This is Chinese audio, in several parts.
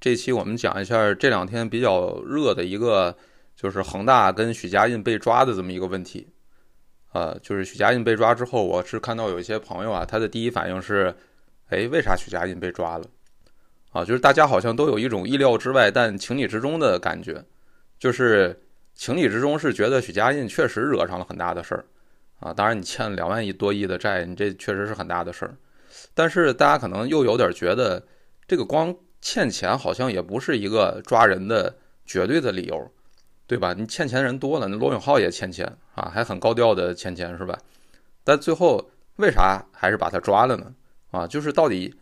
这期我们讲一下这两天比较热的一个，就是恒大跟许家印被抓的这么一个问题。呃，就是许家印被抓之后，我是看到有一些朋友啊，他的第一反应是，哎，为啥许家印被抓了？啊，就是大家好像都有一种意料之外但情理之中的感觉，就是情理之中是觉得许家印确实惹上了很大的事儿。啊，当然你欠两万亿多亿的债，你这确实是很大的事儿。但是大家可能又有点觉得，这个光欠钱好像也不是一个抓人的绝对的理由，对吧？你欠钱人多了，那罗永浩也欠钱啊，还很高调的欠钱是吧？但最后为啥还是把他抓了呢？啊，就是到底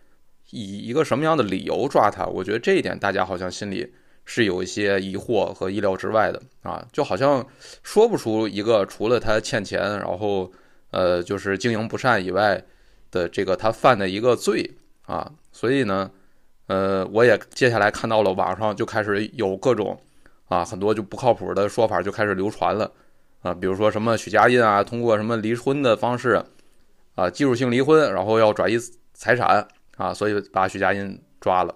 以一个什么样的理由抓他？我觉得这一点大家好像心里。是有一些疑惑和意料之外的啊，就好像说不出一个除了他欠钱，然后呃就是经营不善以外的这个他犯的一个罪啊，所以呢，呃，我也接下来看到了网上就开始有各种啊很多就不靠谱的说法就开始流传了啊，比如说什么许家印啊通过什么离婚的方式啊技术性离婚，然后要转移财产啊，所以把许家印抓了。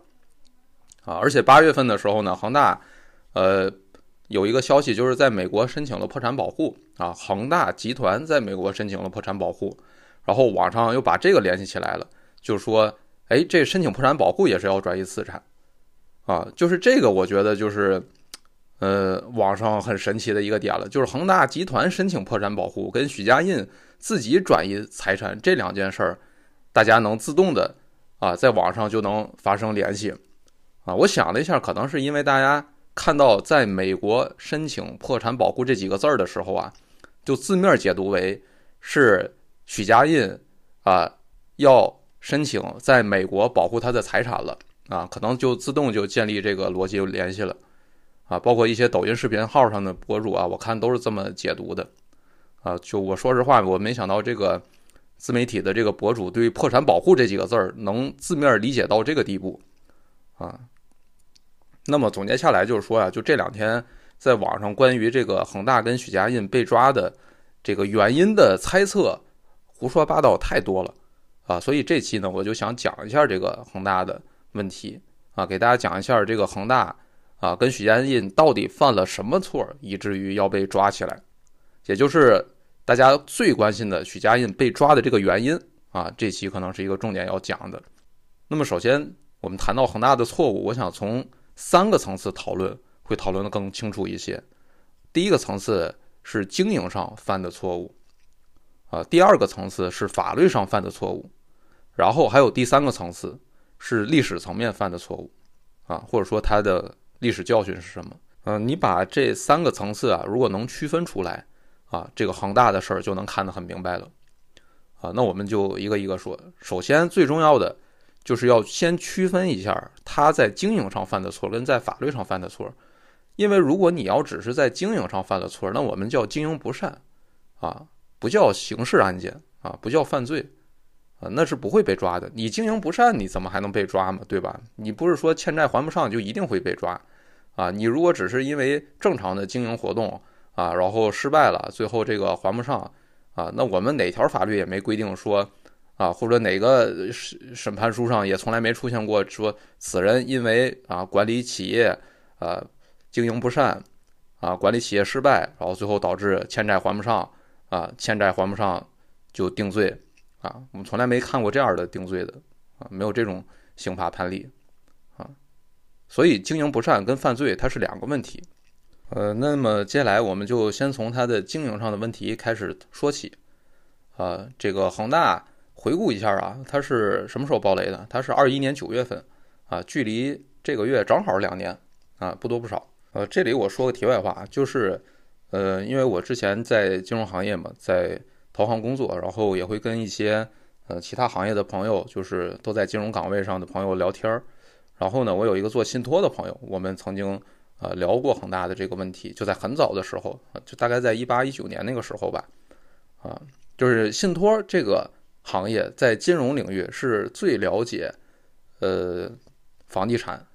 啊，而且八月份的时候呢，恒大，呃，有一个消息就是在美国申请了破产保护啊，恒大集团在美国申请了破产保护，然后网上又把这个联系起来了，就说，哎，这申请破产保护也是要转移资产，啊，就是这个，我觉得就是，呃，网上很神奇的一个点了，就是恒大集团申请破产保护跟许家印自己转移财产这两件事儿，大家能自动的啊，在网上就能发生联系。啊，我想了一下，可能是因为大家看到在美国申请破产保护这几个字儿的时候啊，就字面解读为是许家印啊要申请在美国保护他的财产了啊，可能就自动就建立这个逻辑联系了啊。包括一些抖音视频号上的博主啊，我看都是这么解读的啊。就我说实话，我没想到这个自媒体的这个博主对破产保护这几个字儿能字面理解到这个地步啊。那么总结下来就是说啊，就这两天在网上关于这个恒大跟许家印被抓的这个原因的猜测，胡说八道太多了啊！所以这期呢，我就想讲一下这个恒大的问题啊，给大家讲一下这个恒大啊跟许家印到底犯了什么错，以至于要被抓起来，也就是大家最关心的许家印被抓的这个原因啊。这期可能是一个重点要讲的。那么首先我们谈到恒大的错误，我想从三个层次讨论会讨论的更清楚一些。第一个层次是经营上犯的错误，啊，第二个层次是法律上犯的错误，然后还有第三个层次是历史层面犯的错误，啊，或者说它的历史教训是什么？嗯，你把这三个层次啊，如果能区分出来，啊，这个恒大的事儿就能看得很明白了，啊，那我们就一个一个说。首先最重要的。就是要先区分一下他在经营上犯的错跟在法律上犯的错，因为如果你要只是在经营上犯了错，那我们叫经营不善，啊，不叫刑事案件啊，不叫犯罪，啊，那是不会被抓的。你经营不善，你怎么还能被抓嘛？对吧？你不是说欠债还不上就一定会被抓，啊，你如果只是因为正常的经营活动啊，然后失败了，最后这个还不上，啊，那我们哪条法律也没规定说。啊，或者哪个审审判书上也从来没出现过说此人因为啊管理企业啊经营不善啊管理企业失败，然后最后导致欠债还不上啊欠债还不上就定罪啊，我们从来没看过这样的定罪的啊，没有这种刑法判例啊，所以经营不善跟犯罪它是两个问题。呃，那么接下来我们就先从它的经营上的问题开始说起啊，这个恒大。回顾一下啊，它是什么时候爆雷的？它是二一年九月份，啊，距离这个月正好两年，啊，不多不少。呃，这里我说个题外话，就是，呃，因为我之前在金融行业嘛，在投行工作，然后也会跟一些呃其他行业的朋友，就是都在金融岗位上的朋友聊天儿。然后呢，我有一个做信托的朋友，我们曾经呃聊过恒大的这个问题，就在很早的时候，就大概在一八一九年那个时候吧，啊，就是信托这个。行业在金融领域是最了解，呃，房地产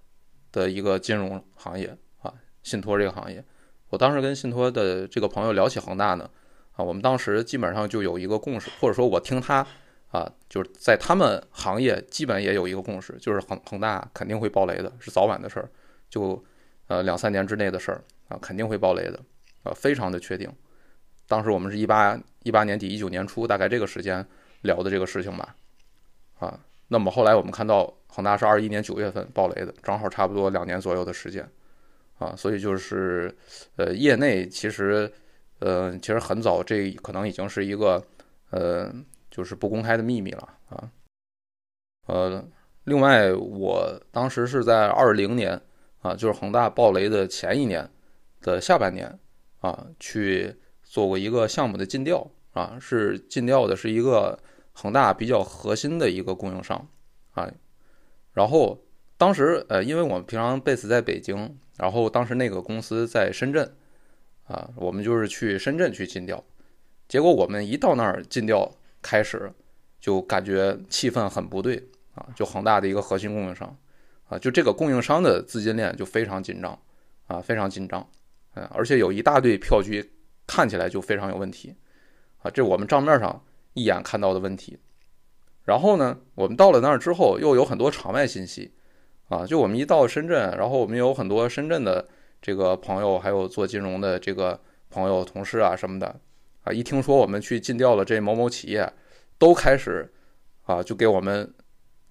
的一个金融行业啊，信托这个行业。我当时跟信托的这个朋友聊起恒大呢，啊，我们当时基本上就有一个共识，或者说我听他啊，就是在他们行业基本也有一个共识，就是恒恒大肯定会爆雷的，是早晚的事儿，就呃两三年之内的事儿啊，肯定会爆雷的啊，非常的确定。当时我们是一八一八年底一九年初，大概这个时间聊的这个事情吧，啊，那么后来我们看到恒大是二一年九月份爆雷的，正好差不多两年左右的时间，啊，所以就是呃，业内其实呃其实很早，这可能已经是一个呃就是不公开的秘密了啊，呃，另外我当时是在二零年啊，就是恒大爆雷的前一年的下半年啊去。做过一个项目的尽调啊，是尽调的是一个恒大比较核心的一个供应商啊。然后当时呃，因为我们平常 base 在北京，然后当时那个公司在深圳啊，我们就是去深圳去尽调。结果我们一到那儿尽调开始，就感觉气氛很不对啊。就恒大的一个核心供应商啊，就这个供应商的资金链就非常紧张啊，非常紧张嗯，而且有一大堆票据。看起来就非常有问题，啊，这我们账面上一眼看到的问题。然后呢，我们到了那儿之后，又有很多场外信息，啊，就我们一到深圳，然后我们有很多深圳的这个朋友，还有做金融的这个朋友、同事啊什么的，啊，一听说我们去尽调了这某某企业，都开始啊，就给我们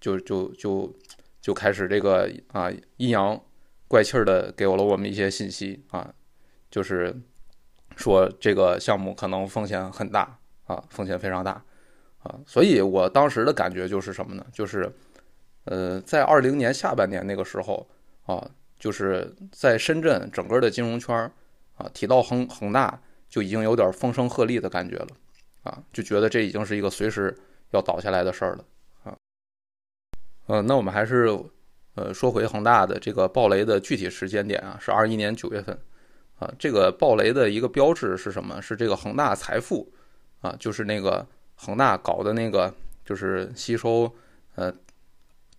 就就就就开始这个啊阴阳怪气儿的给了我们一些信息啊，就是。说这个项目可能风险很大啊，风险非常大啊，所以我当时的感觉就是什么呢？就是，呃，在二零年下半年那个时候啊，就是在深圳整个的金融圈啊，提到恒恒大就已经有点风声鹤唳的感觉了啊，就觉得这已经是一个随时要倒下来的事儿了啊。呃，那我们还是呃说回恒大的这个暴雷的具体时间点啊，是二一年九月份。啊，这个暴雷的一个标志是什么？是这个恒大财富，啊，就是那个恒大搞的那个，就是吸收，呃，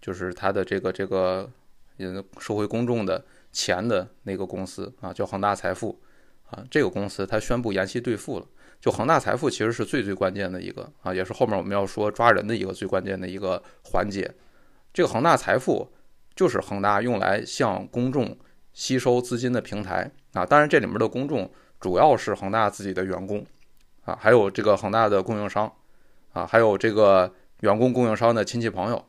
就是他的这个这个，嗯，收回公众的钱的那个公司啊，叫恒大财富，啊，这个公司它宣布延期兑付了。就恒大财富其实是最最关键的一个啊，也是后面我们要说抓人的一个最关键的一个环节。这个恒大财富就是恒大用来向公众吸收资金的平台。啊，当然这里面的公众主要是恒大自己的员工，啊，还有这个恒大的供应商，啊，还有这个员工供应商的亲戚朋友，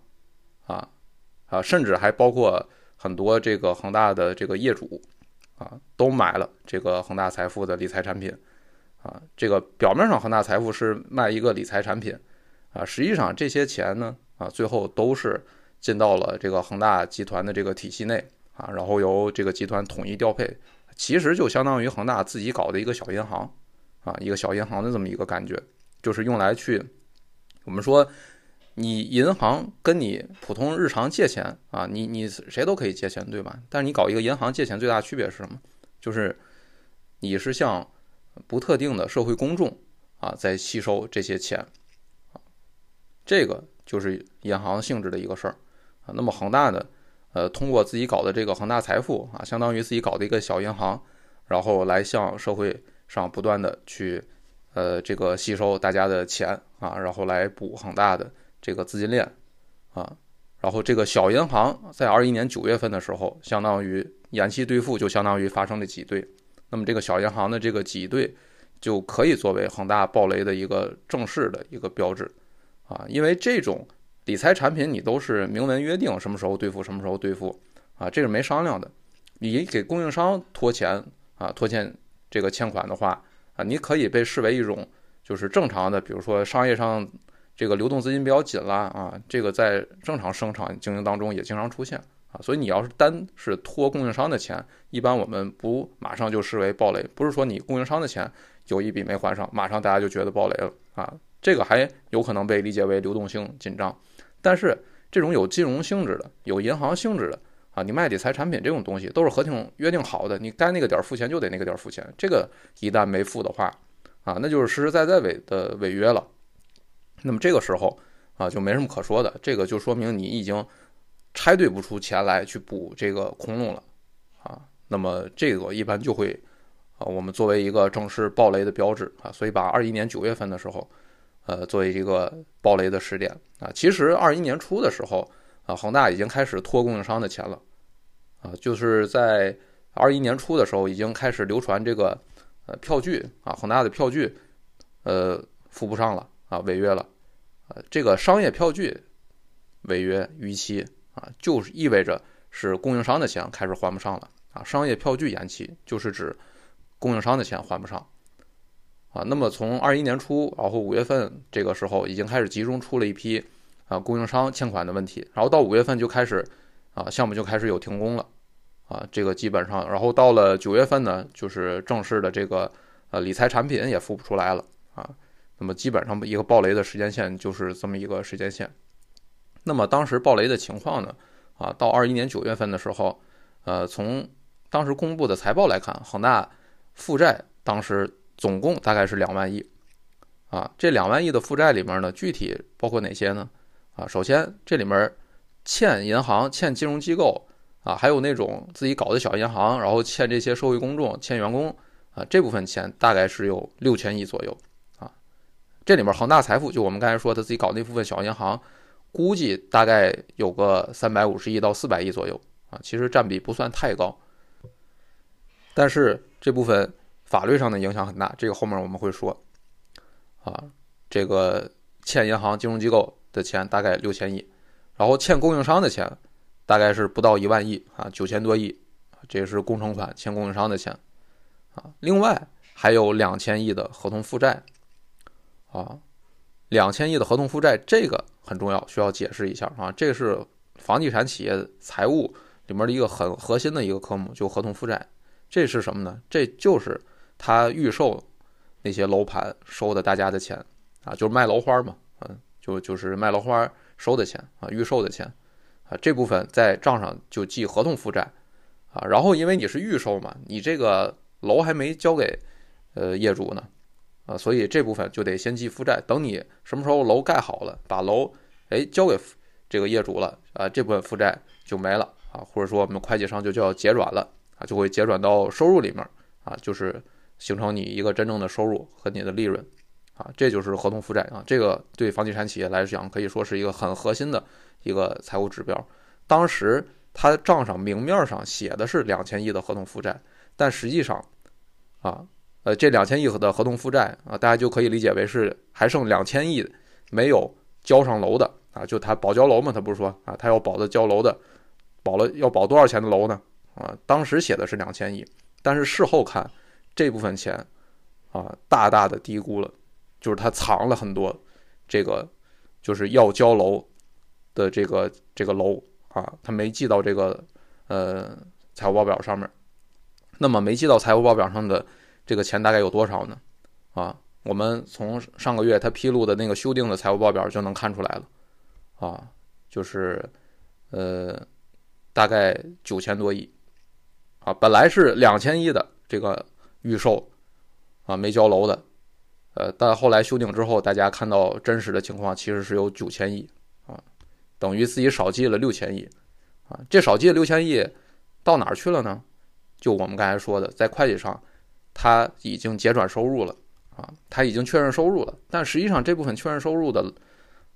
啊，甚至还包括很多这个恒大的这个业主，啊，都买了这个恒大财富的理财产品，啊，这个表面上恒大财富是卖一个理财产品，啊，实际上这些钱呢，啊，最后都是进到了这个恒大集团的这个体系内，啊，然后由这个集团统一调配。其实就相当于恒大自己搞的一个小银行，啊，一个小银行的这么一个感觉，就是用来去，我们说，你银行跟你普通日常借钱啊，你你谁都可以借钱，对吧？但是你搞一个银行借钱，最大区别是什么？就是你是向不特定的社会公众啊在吸收这些钱，这个就是银行性质的一个事儿啊。那么恒大呢？呃，通过自己搞的这个恒大财富啊，相当于自己搞的一个小银行，然后来向社会上不断的去，呃，这个吸收大家的钱啊，然后来补恒大的这个资金链啊，然后这个小银行在二一年九月份的时候，相当于延期兑付，就相当于发生了挤兑，那么这个小银行的这个挤兑就可以作为恒大暴雷的一个正式的一个标志啊，因为这种。理财产品你都是明文约定什么时候兑付，什么时候兑付啊，这是没商量的。你给供应商拖钱啊，拖欠这个欠款的话啊，你可以被视为一种就是正常的，比如说商业上这个流动资金比较紧了啊，这个在正常生产经营当中也经常出现啊。所以你要是单是拖供应商的钱，一般我们不马上就视为暴雷，不是说你供应商的钱有一笔没还上，马上大家就觉得暴雷了啊，这个还有可能被理解为流动性紧张。但是这种有金融性质的、有银行性质的啊，你卖理财产品这种东西都是合同约定好的，你该那个点付钱就得那个点付钱。这个一旦没付的话，啊，那就是实实在在违的违约了。那么这个时候啊，就没什么可说的，这个就说明你已经拆兑不出钱来去补这个空洞了啊。那么这个一般就会啊，我们作为一个正式暴雷的标志啊，所以把二一年九月份的时候。呃，作为一个暴雷的时点啊。其实二一年初的时候啊，恒大已经开始拖供应商的钱了啊，就是在二一年初的时候已经开始流传这个呃票据啊，恒大的票据呃付不上了啊，违约了啊，这个商业票据违约逾期啊，就是意味着是供应商的钱开始还不上了啊，商业票据延期就是指供应商的钱还不上。啊，那么从二一年初，然后五月份这个时候已经开始集中出了一批啊供应商欠款的问题，然后到五月份就开始啊项目就开始有停工了，啊这个基本上，然后到了九月份呢，就是正式的这个呃理财产品也付不出来了啊，那么基本上一个暴雷的时间线就是这么一个时间线。那么当时暴雷的情况呢，啊到二一年九月份的时候，呃从当时公布的财报来看，恒大负债当时。总共大概是两万亿，啊，这两万亿的负债里面呢，具体包括哪些呢？啊，首先这里面欠银行、欠金融机构啊，还有那种自己搞的小银行，然后欠这些社会公众、欠员工啊，这部分钱大概是有六千亿左右。这里面恒大财富就我们刚才说他自己搞那部分小银行，估计大概有个三百五十亿到四百亿左右啊，其实占比不算太高，但是这部分。法律上的影响很大，这个后面我们会说。啊，这个欠银行、金融机构的钱大概六千亿，然后欠供应商的钱大概是不到一万亿啊，九千多亿，这是工程款欠供应商的钱啊。另外还有两千亿的合同负债啊，两千亿的合同负债这个很重要，需要解释一下啊，这是房地产企业财务里面的一个很核心的一个科目，就合同负债，这是什么呢？这就是。他预售那些楼盘收的大家的钱啊，就是卖楼花嘛，嗯，就就是卖楼花收的钱啊，预售的钱啊，这部分在账上就记合同负债啊。然后因为你是预售嘛，你这个楼还没交给呃业主呢啊，所以这部分就得先记负债。等你什么时候楼盖好了，把楼哎交给这个业主了啊，这部分负债就没了啊，或者说我们会计上就叫结转了啊，就会结转到收入里面啊，就是。形成你一个真正的收入和你的利润，啊，这就是合同负债啊。这个对房地产企业来讲，可以说是一个很核心的一个财务指标。当时他账上明面上写的是两千亿的合同负债，但实际上，啊，呃，这两千亿的合同负债啊，大家就可以理解为是还剩两千亿没有交上楼的啊。就他保交楼嘛，他不是说啊，他要保的交楼的，保了要保多少钱的楼呢？啊，当时写的是两千亿，但是事后看。这部分钱，啊，大大的低估了，就是他藏了很多，这个就是要交楼的这个这个楼啊，他没记到这个呃财务报表上面。那么没记到财务报表上的这个钱大概有多少呢？啊，我们从上个月他披露的那个修订的财务报表就能看出来了，啊，就是呃大概九千多亿，啊，本来是两千亿的这个。预售啊，没交楼的，呃，但后来修订之后，大家看到真实的情况，其实是有九千亿啊，等于自己少记了六千亿啊。这少记了六千亿到哪儿去了呢？就我们刚才说的，在会计上他已经结转收入了啊，他已经确认收入了，但实际上这部分确认收入的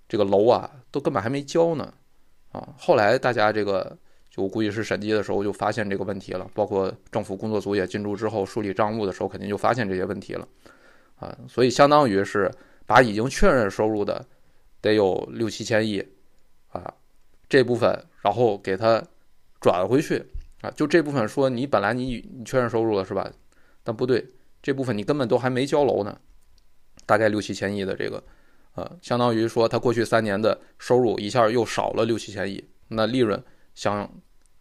这个楼啊，都根本还没交呢啊。后来大家这个。就我估计是审计的时候就发现这个问题了，包括政府工作组也进驻之后梳理账务的时候，肯定就发现这些问题了，啊，所以相当于是把已经确认收入的得有六七千亿，啊，这部分然后给它转回去，啊，就这部分说你本来你你确认收入了是吧？但不对，这部分你根本都还没交楼呢，大概六七千亿的这个，呃，相当于说他过去三年的收入一下又少了六七千亿，那利润。相，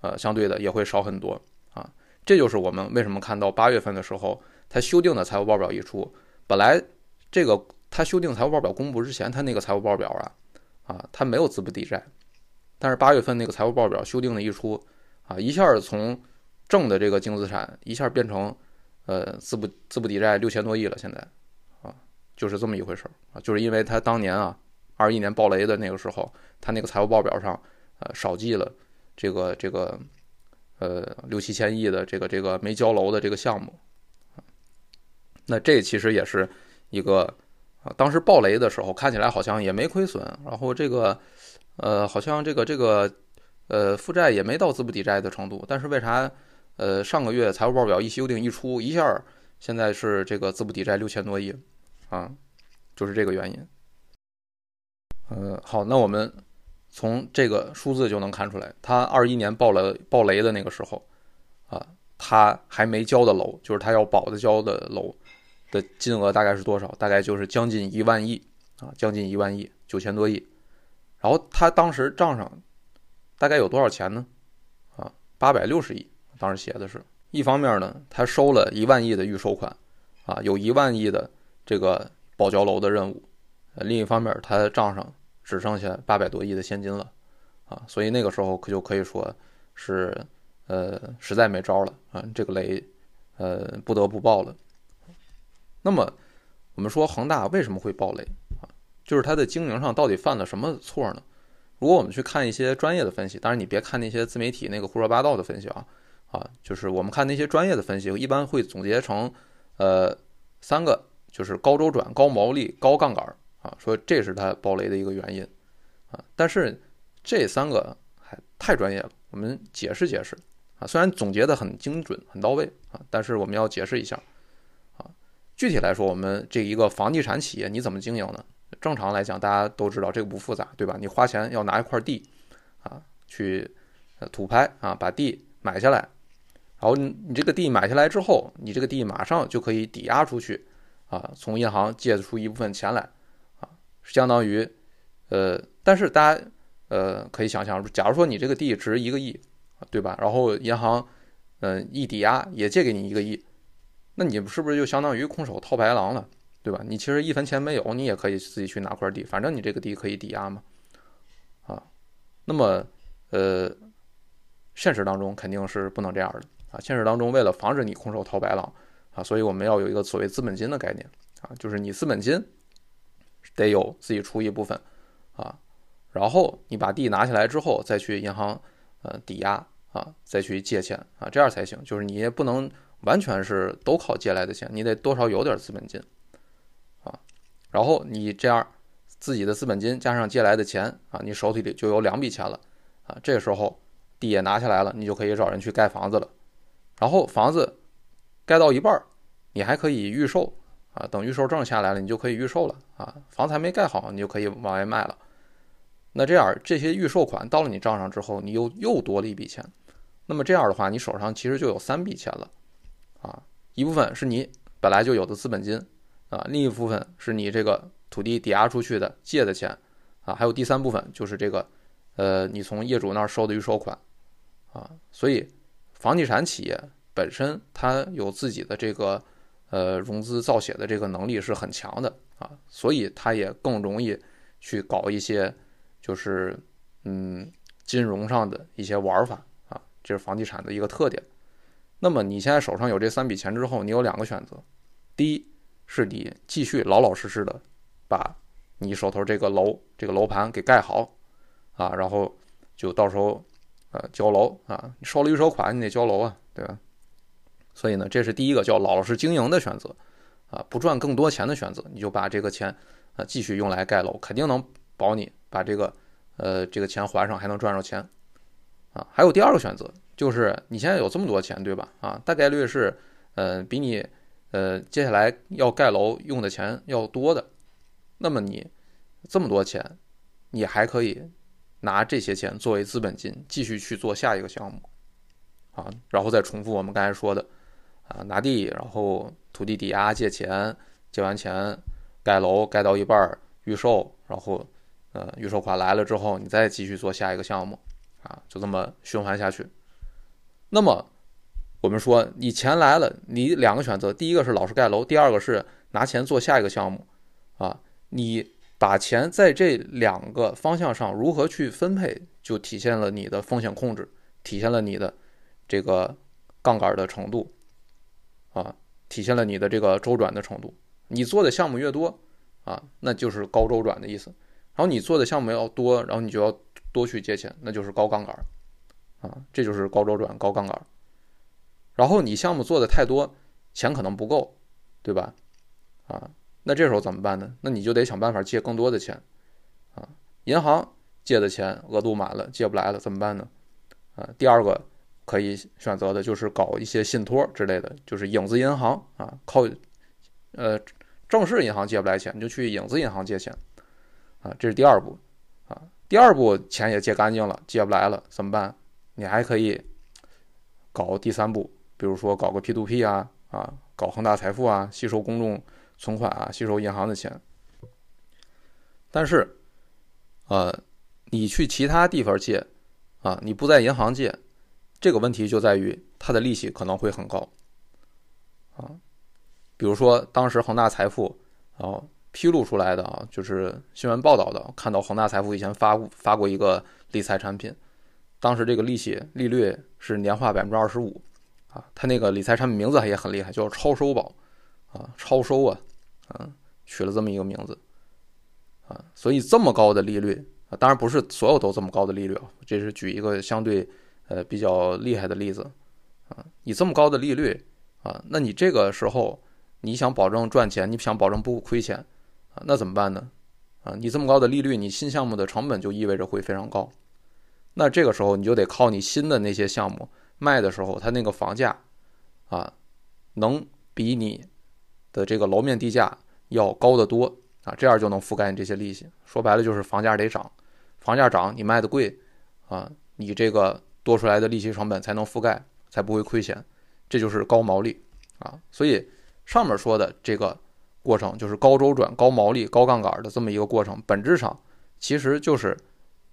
呃，相对的也会少很多啊，这就是我们为什么看到八月份的时候，它修订的财务报表一出，本来这个它修订财务报表公布之前，它那个财务报表啊，啊，它没有资不抵债，但是八月份那个财务报表修订的一出，啊，一下从正的这个净资产一下变成，呃，资不资不抵债六千多亿了，现在，啊，就是这么一回事儿啊，就是因为他当年啊，二一年暴雷的那个时候，他那个财务报表上，呃，少记了。这个这个，呃，六七千亿的这个这个没交楼的这个项目，那这其实也是一个啊，当时暴雷的时候看起来好像也没亏损，然后这个呃好像这个这个呃负债也没到资不抵债的程度，但是为啥呃上个月财务报表一修订一出一下，现在是这个资不抵债六千多亿啊，就是这个原因。呃，好，那我们从这个数字就能看出来，他二一年爆了爆雷的那个时候啊，他还没交的楼，就是他要保的交的楼。的金额大概是多少？大概就是将近一万亿啊，将近一万亿，九千多亿。然后他当时账上大概有多少钱呢？啊，八百六十亿，当时写的是。一方面呢，他收了一万亿的预收款，啊，有一万亿的这个保交楼的任务。另一方面，他账上只剩下八百多亿的现金了，啊，所以那个时候可就可以说是，呃，实在没招了啊，这个雷，呃，不得不爆了。那么，我们说恒大为什么会暴雷啊？就是它的经营上到底犯了什么错呢？如果我们去看一些专业的分析，当然你别看那些自媒体那个胡说八道的分析啊啊，就是我们看那些专业的分析，一般会总结成呃三个，就是高周转、高毛利、高杠杆啊，说这是它暴雷的一个原因啊。但是这三个还太专业了，我们解释解释啊。虽然总结的很精准、很到位啊，但是我们要解释一下啊。具体来说，我们这一个房地产企业你怎么经营呢？正常来讲，大家都知道这个不复杂，对吧？你花钱要拿一块地，啊，去土拍啊，把地买下来，然后你你这个地买下来之后，你这个地马上就可以抵押出去，啊，从银行借出一部分钱来，啊，相当于，呃，但是大家呃可以想象，假如说你这个地值一个亿，对吧？然后银行，嗯，一抵押也借给你一个亿。那你是不是就相当于空手套白狼了，对吧？你其实一分钱没有，你也可以自己去拿块地，反正你这个地可以抵押嘛，啊，那么呃，现实当中肯定是不能这样的啊。现实当中为了防止你空手套白狼啊，所以我们要有一个所谓资本金的概念啊，就是你资本金得有自己出一部分啊，然后你把地拿下来之后再去银行呃抵押啊，再去借钱啊，这样才行。就是你也不能。完全是都靠借来的钱，你得多少有点资本金，啊，然后你这样自己的资本金加上借来的钱啊，你手里里就有两笔钱了，啊，这个时候地也拿下来了，你就可以找人去盖房子了，然后房子盖到一半儿，你还可以预售，啊，等预售证下来了，你就可以预售了，啊，房子还没盖好，你就可以往外卖了，那这样这些预售款到了你账上之后，你又又多了一笔钱，那么这样的话，你手上其实就有三笔钱了。啊，一部分是你本来就有的资本金，啊，另一部分是你这个土地抵押出去的借的钱，啊，还有第三部分就是这个，呃，你从业主那儿收的预收款，啊，所以房地产企业本身它有自己的这个呃融资造血的这个能力是很强的啊，所以它也更容易去搞一些就是嗯金融上的一些玩法啊，这是房地产的一个特点。那么你现在手上有这三笔钱之后，你有两个选择：第一是你继续老老实实的把你手头这个楼这个楼盘给盖好啊，然后就到时候呃交楼啊，你收了预收款你得交楼啊，对吧？所以呢，这是第一个叫老老实经营的选择啊，不赚更多钱的选择，你就把这个钱啊继续用来盖楼，肯定能保你把这个呃这个钱还上，还能赚着钱啊。还有第二个选择。就是你现在有这么多钱，对吧？啊，大概率是，呃，比你，呃，接下来要盖楼用的钱要多的。那么你这么多钱，你还可以拿这些钱作为资本金，继续去做下一个项目，啊，然后再重复我们刚才说的，啊，拿地，然后土地抵押借钱，借完钱盖楼，盖到一半预售，然后，呃，预售款来了之后，你再继续做下一个项目，啊，就这么循环下去。那么，我们说你钱来了，你两个选择，第一个是老实盖楼，第二个是拿钱做下一个项目，啊，你把钱在这两个方向上如何去分配，就体现了你的风险控制，体现了你的这个杠杆的程度，啊，体现了你的这个周转的程度。你做的项目越多，啊，那就是高周转的意思。然后你做的项目要多，然后你就要多去借钱，那就是高杠杆。啊，这就是高周转、高杠杆。然后你项目做的太多，钱可能不够，对吧？啊，那这时候怎么办呢？那你就得想办法借更多的钱啊。银行借的钱额度满了，借不来了，怎么办呢？啊，第二个可以选择的就是搞一些信托之类的，就是影子银行啊，靠呃正式银行借不来钱，你就去影子银行借钱啊，这是第二步啊。第二步钱也借干净了，借不来了怎么办？你还可以搞第三步，比如说搞个 P to P 啊啊，搞恒大财富啊，吸收公众存款啊，吸收银行的钱。但是，呃，你去其他地方借啊，你不在银行借，这个问题就在于它的利息可能会很高啊。比如说当时恒大财富啊披露出来的啊，就是新闻报道的，看到恒大财富以前发发过一个理财产品。当时这个利息利率是年化百分之二十五，啊，它那个理财产品名字也很厉害，叫超收宝，啊，超收啊，啊，取了这么一个名字，啊，所以这么高的利率啊，当然不是所有都这么高的利率啊，这是举一个相对呃比较厉害的例子，啊，你这么高的利率啊，那你这个时候你想保证赚钱，你想保证不亏钱啊，那怎么办呢？啊，你这么高的利率，你新项目的成本就意味着会非常高。那这个时候你就得靠你新的那些项目卖的时候，它那个房价，啊，能比你的这个楼面地价要高得多啊，这样就能覆盖你这些利息。说白了就是房价得涨，房价涨你卖的贵，啊，你这个多出来的利息成本才能覆盖，才不会亏钱，这就是高毛利啊。所以上面说的这个过程就是高周转、高毛利、高杠杆的这么一个过程，本质上其实就是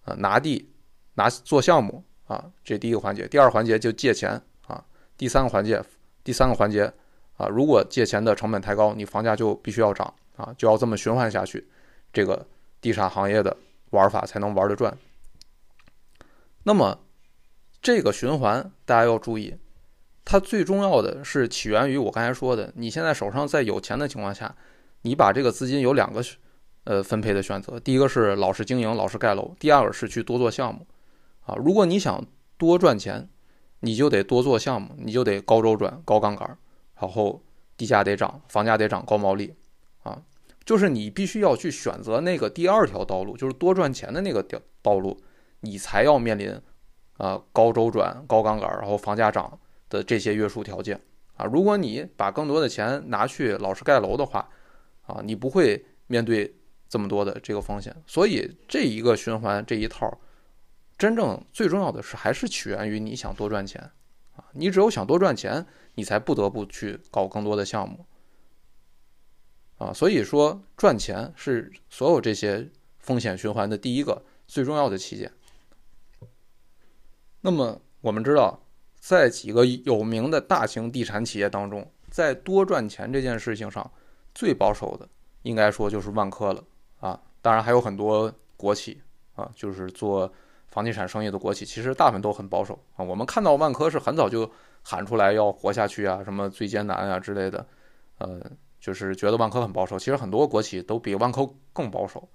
呃拿地。拿做项目啊，这第一个环节，第二环节就借钱啊，第三个环节，第三个环节啊，如果借钱的成本太高，你房价就必须要涨啊，就要这么循环下去，这个地产行业的玩法才能玩得转。那么这个循环大家要注意，它最重要的是起源于我刚才说的，你现在手上在有钱的情况下，你把这个资金有两个呃分配的选择，第一个是老实经营、老实盖楼，第二个是去多做项目。啊，如果你想多赚钱，你就得多做项目，你就得高周转、高杠杆，然后地价得涨，房价得涨，高毛利，啊，就是你必须要去选择那个第二条道路，就是多赚钱的那个条道路，你才要面临啊高周转、高杠杆，然后房价涨的这些约束条件啊。如果你把更多的钱拿去老是盖楼的话，啊，你不会面对这么多的这个风险。所以这一个循环这一套。真正最重要的是，还是起源于你想多赚钱，啊，你只有想多赚钱，你才不得不去搞更多的项目，啊，所以说赚钱是所有这些风险循环的第一个最重要的起点。那么我们知道，在几个有名的大型地产企业当中，在多赚钱这件事情上，最保守的应该说就是万科了，啊，当然还有很多国企，啊，就是做。房地产生意的国企其实大部分都很保守啊。我们看到万科是很早就喊出来要活下去啊，什么最艰难啊之类的，呃，就是觉得万科很保守。其实很多国企都比万科更保守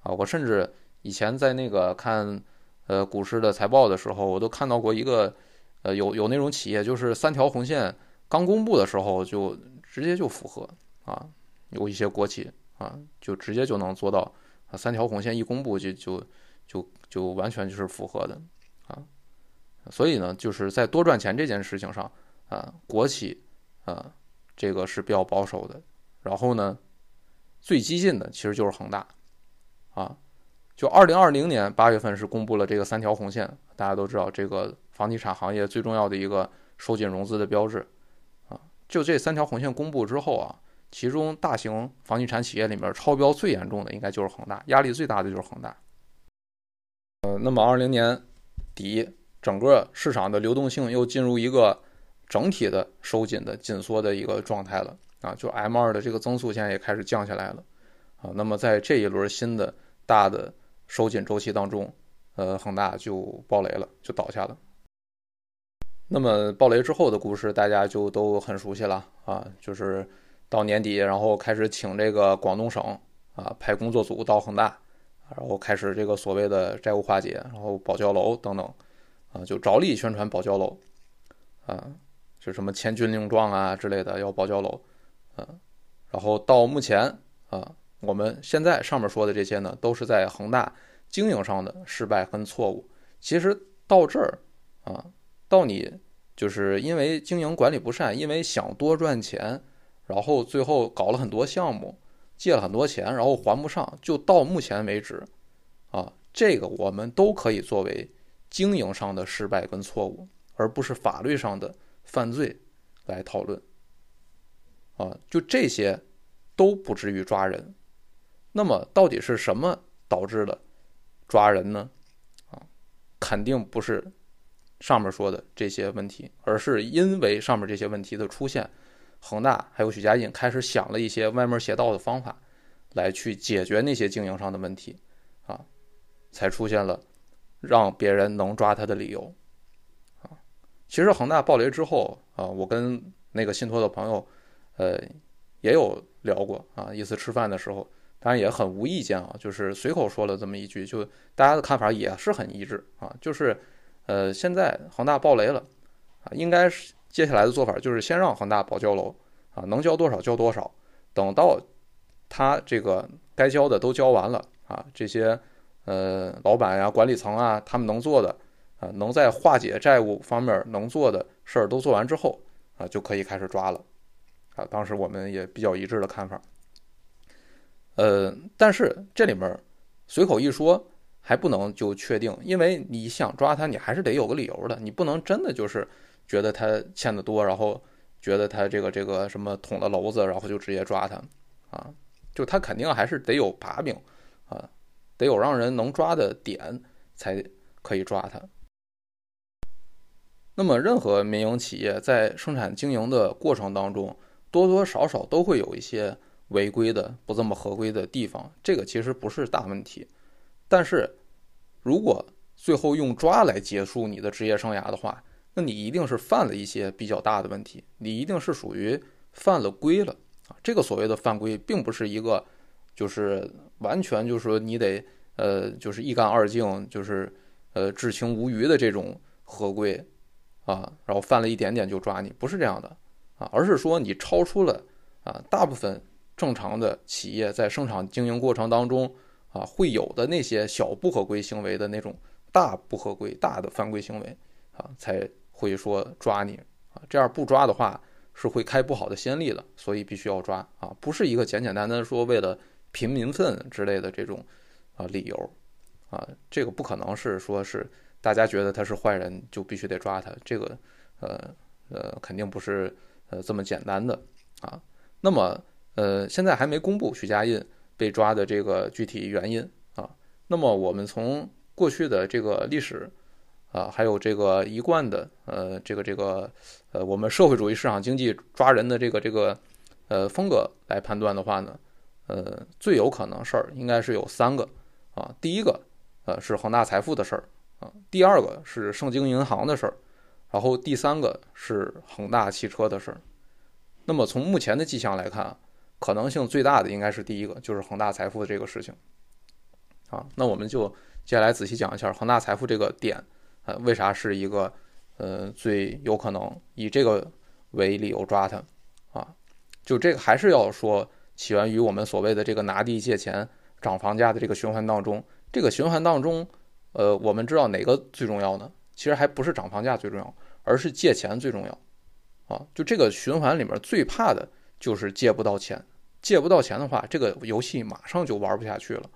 啊。我甚至以前在那个看呃股市的财报的时候，我都看到过一个呃有有那种企业，就是三条红线刚公布的时候就直接就符合啊，有一些国企啊就直接就能做到啊，三条红线一公布就就。就就完全就是符合的，所以呢，就是在多赚钱这件事情上啊，国企啊这个是比较保守的。然后呢，最激进的其实就是恒大啊。就二零二零年八月份是公布了这个三条红线，大家都知道这个房地产行业最重要的一个收紧融资的标志啊。就这三条红线公布之后啊，其中大型房地产企业里面超标最严重的应该就是恒大，压力最大的就是恒大。呃，那么二零年底，整个市场的流动性又进入一个整体的收紧的紧缩的一个状态了啊，就 M 二的这个增速现在也开始降下来了啊。那么在这一轮新的大的收紧周期当中，呃，恒大就爆雷了，就倒下了。那么爆雷之后的故事，大家就都很熟悉了啊，就是到年底，然后开始请这个广东省啊派工作组到恒大。然后开始这个所谓的债务化解，然后保交楼等等，啊，就着力宣传保交楼，啊，就什么签军令状啊之类的要保交楼，啊，然后到目前啊，我们现在上面说的这些呢，都是在恒大经营上的失败跟错误。其实到这儿啊，到你就是因为经营管理不善，因为想多赚钱，然后最后搞了很多项目，借了很多钱，然后还不上，就到目前为止啊，这个我们都可以作为经营上的失败跟错误，而不是法律上的犯罪来讨论。啊，就这些都不至于抓人。那么到底是什么导致了抓人呢？啊，肯定不是上面说的这些问题，而是因为上面这些问题的出现，恒大还有许家印开始想了一些歪门邪道的方法，来去解决那些经营上的问题，啊，才出现了让别人能抓他的理由。啊，其实恒大暴雷之后啊，我跟那个信托的朋友。呃，也有聊过啊，一次吃饭的时候，当然也很无意间啊，就是随口说了这么一句，就大家的看法也是很一致啊，就是，呃，现在恒大暴雷了啊，应该是接下来的做法就是先让恒大保交楼啊，能交多少交多少，等到他这个该交的都交完了啊，这些呃老板呀、管理层啊，他们能做的啊，能在化解债务方面能做的事儿都做完之后啊，就可以开始抓了。啊，当时我们也比较一致的看法。呃，但是这里面随口一说还不能就确定，因为你想抓他，你还是得有个理由的，你不能真的就是觉得他欠的多，然后觉得他这个这个什么捅了娄子，然后就直接抓他啊，就他肯定还是得有把柄，得有让人能抓的点才可以抓他。那么，任何民营企业在生产经营的过程当中，多多少少都会有一些违规的、不这么合规的地方，这个其实不是大问题。但是，如果最后用抓来结束你的职业生涯的话，那你一定是犯了一些比较大的问题，你一定是属于犯了规了啊！这个所谓的犯规，并不是一个就是完全就是说你得呃就是一干二净，就是呃知情无余的这种合规啊，然后犯了一点点就抓你，不是这样的。啊，而是说你超出了啊，大部分正常的企业在生产经营过程当中啊会有的那些小不合规行为的那种大不合规、大的犯规行为啊，才会说抓你啊。这样不抓的话是会开不好的先例的，所以必须要抓啊，不是一个简简单单说为了平民愤之类的这种啊理由啊，这个不可能是说是大家觉得他是坏人就必须得抓他，这个呃呃肯定不是。呃，这么简单的啊，那么呃，现在还没公布许家印被抓的这个具体原因啊。那么我们从过去的这个历史啊，还有这个一贯的呃，这个这个呃，我们社会主义市场经济抓人的这个这个呃风格来判断的话呢，呃，最有可能事儿应该是有三个啊。第一个呃是恒大财富的事儿啊，第二个是盛京银行的事儿。然后第三个是恒大汽车的事儿，那么从目前的迹象来看，可能性最大的应该是第一个，就是恒大财富的这个事情。啊，那我们就接下来仔细讲一下恒大财富这个点，呃，为啥是一个呃最有可能以这个为理由抓他？啊，就这个还是要说起源于我们所谓的这个拿地借钱涨房价的这个循环当中，这个循环当中，呃，我们知道哪个最重要呢？其实还不是涨房价最重要，而是借钱最重要，啊，就这个循环里面最怕的就是借不到钱，借不到钱的话，这个游戏马上就玩不下去了。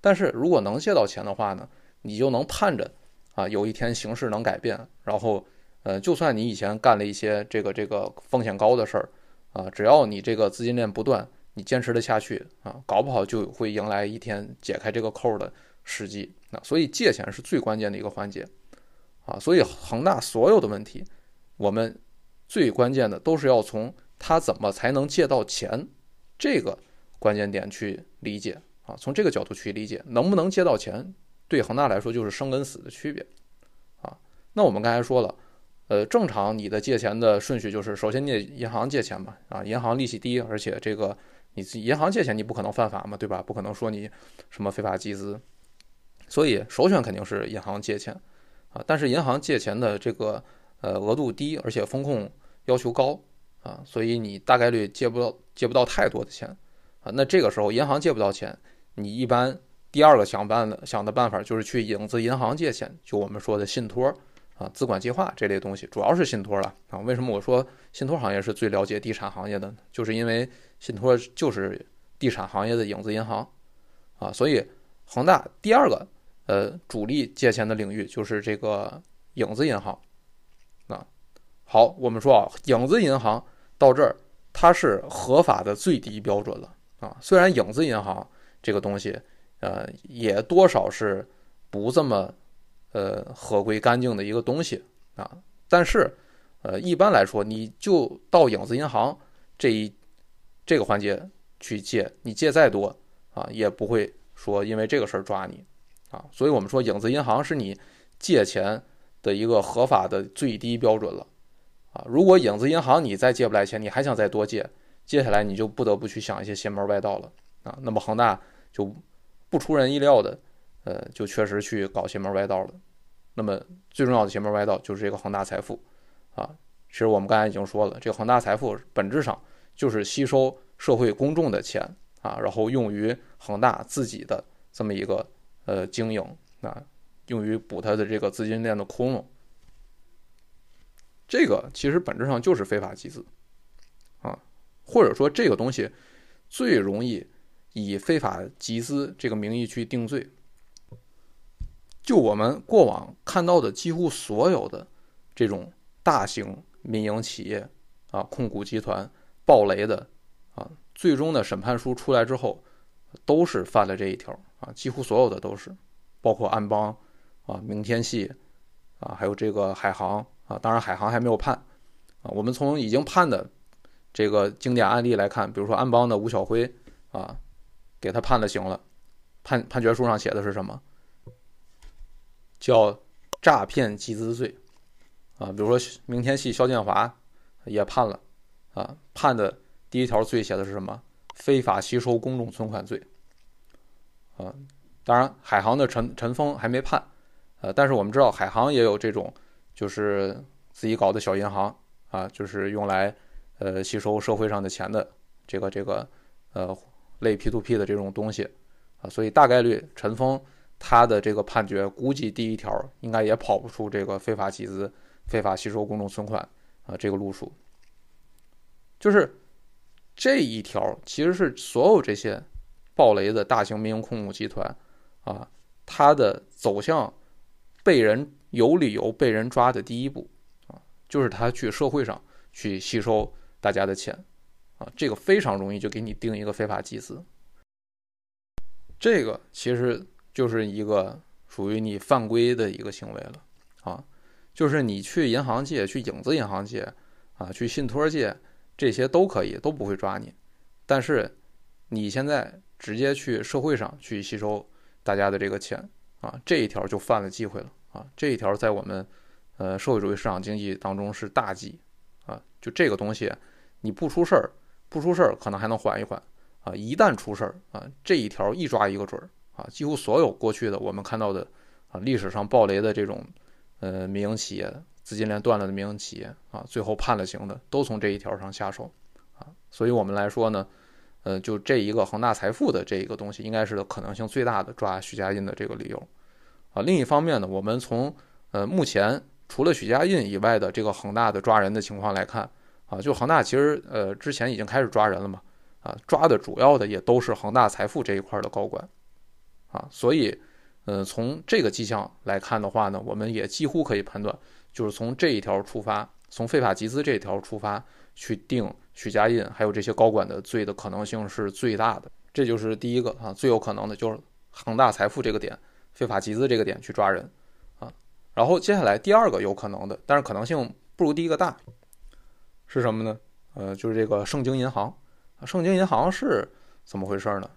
但是如果能借到钱的话呢，你就能盼着啊，有一天形势能改变，然后，呃，就算你以前干了一些这个这个风险高的事儿，啊，只要你这个资金链不断，你坚持的下去啊，搞不好就会迎来一天解开这个扣的时机。那所以借钱是最关键的一个环节。啊，所以恒大所有的问题，我们最关键的都是要从他怎么才能借到钱这个关键点去理解啊，从这个角度去理解，能不能借到钱，对恒大来说就是生跟死的区别啊。那我们刚才说了，呃，正常你的借钱的顺序就是，首先你得银行借钱嘛，啊，银行利息低，而且这个你银行借钱你不可能犯法嘛，对吧？不可能说你什么非法集资，所以首选肯定是银行借钱。啊，但是银行借钱的这个呃额度低，而且风控要求高啊，所以你大概率借不到借不到太多的钱啊，那这个时候银行借不到钱，你一般第二个想办的想的办法就是去影子银行借钱，就我们说的信托啊、资管计划这类东西，主要是信托了啊。为什么我说信托行业是最了解地产行业的呢？就是因为信托就是地产行业的影子银行啊，所以恒大第二个呃主力借钱的领域就是这个影子银行啊。好，我们说啊，影子银行到这儿它是合法的最低标准了。啊，虽然影子银行这个东西，呃，也多少是不这么，呃，合规干净的一个东西啊，但是，呃，一般来说，你就到影子银行这一这个环节去借，你借再多啊，也不会说因为这个事儿抓你啊，所以我们说影子银行是你借钱的一个合法的最低标准了啊，如果影子银行你再借不来钱，你还想再多借。接下来你就不得不去想一些邪门歪道了啊！那么恒大就不出人意料的，呃，就确实去搞邪门歪道了。那么最重要的邪门歪道就是这个恒大财富啊。其实我们刚才已经说了，这个恒大财富本质上就是吸收社会公众的钱啊，然后用于恒大自己的这么一个呃经营啊，用于补它的这个资金链的窟窿。这个其实本质上就是非法集资。啊或者说这个东西最容易以非法集资这个名义去定罪。就我们过往看到的几乎所有的这种大型民营企业啊、控股集团暴雷的啊，最终的审判书出来之后，都是犯了这一条啊，几乎所有的都是，包括安邦啊、明天系啊，还有这个海航啊，当然海航还没有判啊，我们从已经判的。这个经典案例来看，比如说安邦的吴晓辉啊，给他判了刑了，判判决书上写的是什么？叫诈骗集资罪啊。比如说明天系肖建华也判了啊，判的第一条罪写的是什么？非法吸收公众存款罪啊。当然，海航的陈陈峰还没判，呃，但是我们知道海航也有这种就是自己搞的小银行啊，就是用来。呃，吸收社会上的钱的这个这个呃类 P to P 的这种东西啊，所以大概率陈峰他的这个判决估计第一条应该也跑不出这个非法集资、非法吸收公众存款啊这个路数。就是这一条其实是所有这些暴雷的大型民营控股集团啊，它的走向被人有理由被人抓的第一步啊，就是他去社会上去吸收。大家的钱，啊，这个非常容易就给你定一个非法集资，这个其实就是一个属于你犯规的一个行为了，啊，就是你去银行借，去影子银行借，啊，去信托借，这些都可以，都不会抓你，但是你现在直接去社会上去吸收大家的这个钱，啊，这一条就犯了忌讳了，啊，这一条在我们呃社会主义市场经济当中是大忌，啊，就这个东西。你不出事儿，不出事儿可能还能缓一缓啊！一旦出事儿啊，这一条一抓一个准儿啊！几乎所有过去的我们看到的啊历史上暴雷的这种呃民营企业资金链断了的民营企业啊，最后判了刑的都从这一条上下手啊！所以我们来说呢，呃，就这一个恒大财富的这一个东西，应该是可能性最大的抓许家印的这个理由啊。另一方面呢，我们从呃目前除了许家印以外的这个恒大的抓人的情况来看。啊，就恒大其实呃之前已经开始抓人了嘛，啊，抓的主要的也都是恒大财富这一块的高管，啊，所以，呃，从这个迹象来看的话呢，我们也几乎可以判断，就是从这一条出发，从非法集资这一条出发去定许家印还有这些高管的罪的可能性是最大的，这就是第一个啊，最有可能的就是恒大财富这个点，非法集资这个点去抓人，啊，然后接下来第二个有可能的，但是可能性不如第一个大。是什么呢？呃，就是这个盛京银行。盛京银行是怎么回事呢？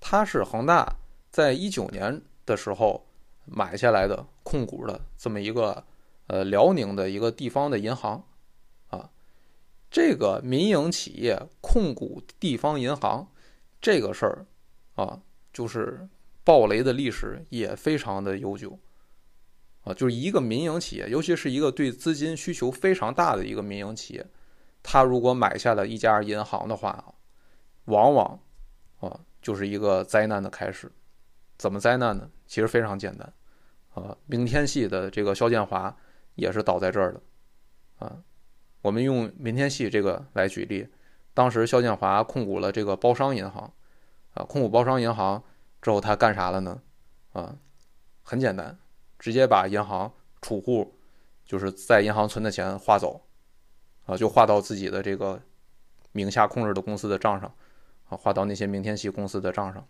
它是恒大在一九年的时候买下来的控股的这么一个呃辽宁的一个地方的银行啊。这个民营企业控股地方银行这个事儿啊，就是暴雷的历史也非常的悠久啊。就是一个民营企业，尤其是一个对资金需求非常大的一个民营企业。他如果买下了一家银行的话，往往啊，就是一个灾难的开始。怎么灾难呢？其实非常简单，啊，明天系的这个肖建华也是倒在这儿的，啊，我们用明天系这个来举例，当时肖建华控股了这个包商银行，啊，控股包商银行之后他干啥了呢？啊，很简单，直接把银行储户就是在银行存的钱划走，啊，就划到自己的这个名下控制的公司的账上，啊，划到那些明天系公司的账上。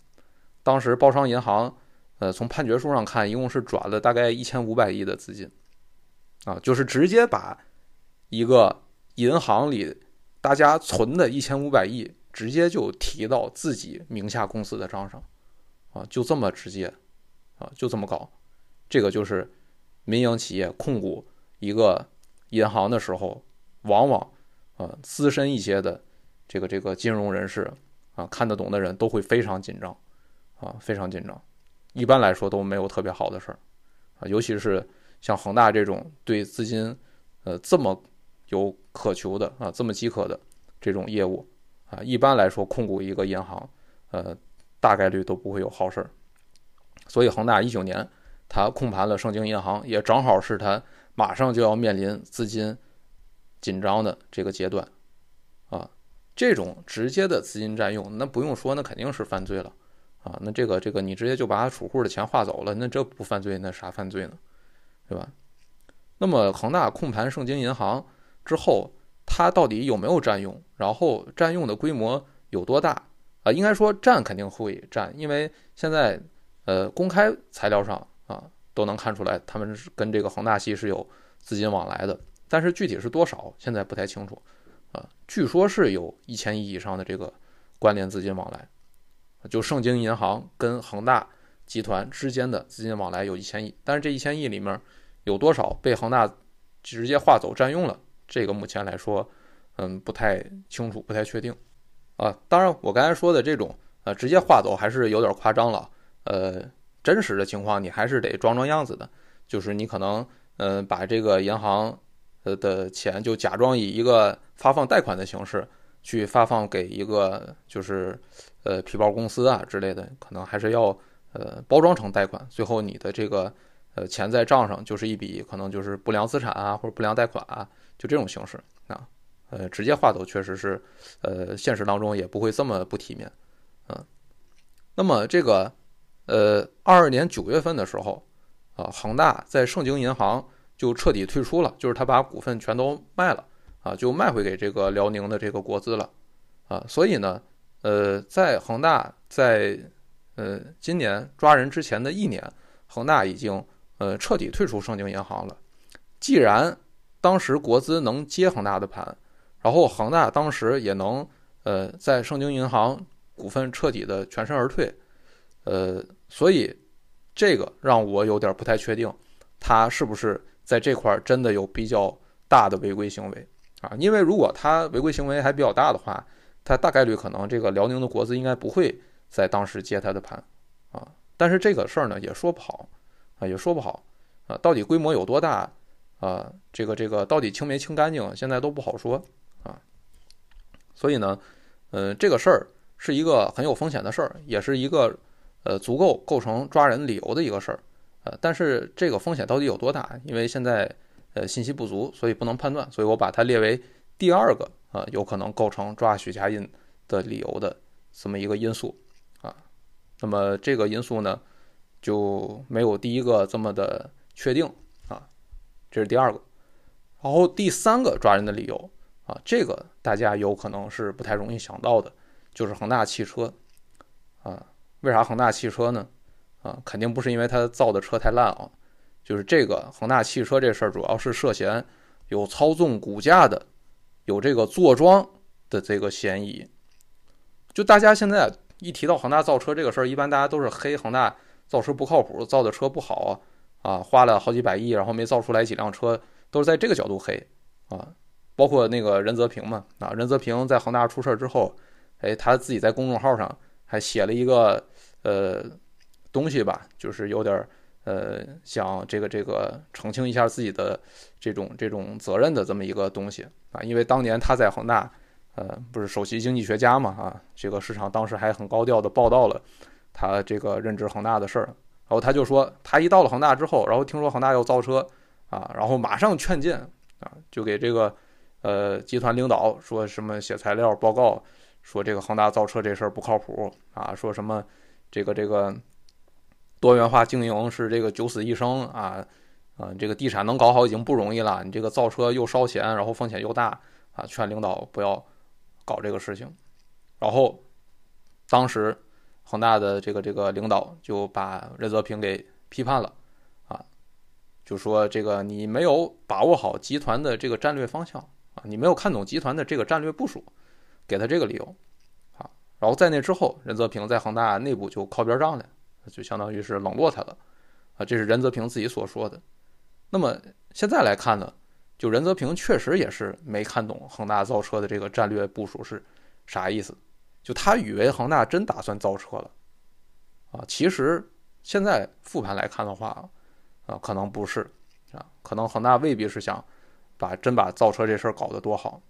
当时包商银行，呃，从判决书上看，一共是转了大概一千五百亿的资金，啊，就是直接把一个银行里大家存的一千五百亿，直接就提到自己名下公司的账上，啊，就这么直接，啊，就这么搞，这个就是民营企业控股一个银行的时候，往往，呃，资深一些的这个这个金融人士啊，看得懂的人都会非常紧张。啊，非常紧张，一般来说都没有特别好的事儿，啊，尤其是像恒大这种对资金，呃，这么有渴求的啊，这么饥渴的这种业务，啊，一般来说控股一个银行，呃，大概率都不会有好事儿。所以恒大一九年他控盘了盛京银行，也正好是他马上就要面临资金紧张的这个阶段，啊，这种直接的资金占用，那不用说，那肯定是犯罪了。啊，那这个这个你直接就把储户的钱划走了，那这不犯罪，那啥犯罪呢？对吧？那么恒大控盘盛京银行之后，它到底有没有占用？然后占用的规模有多大？啊，应该说占肯定会占，因为现在呃公开材料上啊都能看出来，他们是跟这个恒大系是有资金往来的，但是具体是多少，现在不太清楚。啊，据说是有一千亿以上的这个关联资金往来。就盛京银行跟恒大集团之间的资金往来有一千亿，但是这一千亿里面有多少被恒大直接划走占用了？这个目前来说，嗯，不太清楚，不太确定。啊，当然我刚才说的这种呃直接划走还是有点夸张了。呃，真实的情况你还是得装装样子的，就是你可能嗯把这个银行呃的钱就假装以一个发放贷款的形式。去发放给一个就是呃皮包公司啊之类的，可能还是要呃包装成贷款，最后你的这个呃钱在账上就是一笔可能就是不良资产啊或者不良贷款啊，就这种形式啊，呃直接划走确实是呃现实当中也不会这么不体面，嗯，那么这个呃二二年九月份的时候啊，恒大在盛京银行就彻底退出了，就是他把股份全都卖了。啊，就卖回给这个辽宁的这个国资了，啊，所以呢，呃，在恒大在呃今年抓人之前的一年，恒大已经呃彻底退出盛京银行了。既然当时国资能接恒大的盘，然后恒大当时也能呃在盛京银行股份彻底的全身而退，呃，所以这个让我有点不太确定，他是不是在这块真的有比较大的违规行为。啊，因为如果他违规行为还比较大的话，他大概率可能这个辽宁的国资应该不会在当时接他的盘，啊，但是这个事儿呢也说不好，啊也说不好，啊到底规模有多大，啊这个这个到底清没清干净，现在都不好说，啊，所以呢，嗯这个事儿是一个很有风险的事儿，也是一个呃足够构成抓人理由的一个事儿，呃但是这个风险到底有多大？因为现在。呃，信息不足，所以不能判断，所以我把它列为第二个啊，有可能构成抓许家印的理由的这么一个因素啊。那么这个因素呢，就没有第一个这么的确定啊，这是第二个。然后第三个抓人的理由啊，这个大家有可能是不太容易想到的，就是恒大汽车啊。为啥恒大汽车呢？啊，肯定不是因为它造的车太烂啊。就是这个恒大汽车这事儿，主要是涉嫌有操纵股价的，有这个坐庄的这个嫌疑。就大家现在一提到恒大造车这个事儿，一般大家都是黑恒大造车不靠谱，造的车不好啊，花了好几百亿，然后没造出来几辆车，都是在这个角度黑啊。包括那个任泽平嘛，啊，任泽平在恒大出事儿之后，哎，他自己在公众号上还写了一个呃东西吧，就是有点。呃，想这个这个澄清一下自己的这种这种责任的这么一个东西啊，因为当年他在恒大，呃，不是首席经济学家嘛啊，这个市场当时还很高调的报道了他这个任职恒大的事儿，然后他就说他一到了恒大之后，然后听说恒大要造车啊，然后马上劝谏啊，就给这个呃集团领导说什么写材料报告，说这个恒大造车这事儿不靠谱啊，说什么这个这个多元化经营是这个九死一生啊。啊，这个地产能搞好已经不容易了，你这个造车又烧钱，然后风险又大啊！劝领导不要搞这个事情。然后，当时恒大的这个这个领导就把任泽平给批判了啊，就说这个你没有把握好集团的这个战略方向啊，你没有看懂集团的这个战略部署，给他这个理由啊。然后在那之后，任泽平在恒大内部就靠边站了，就相当于是冷落他了啊。这是任泽平自己所说的。那么现在来看呢，就任泽平确实也是没看懂恒大造车的这个战略部署是啥意思，就他以为恒大真打算造车了，啊，其实现在复盘来看的话，啊，可能不是，啊，可能恒大未必是想把真把造车这事儿搞得多好，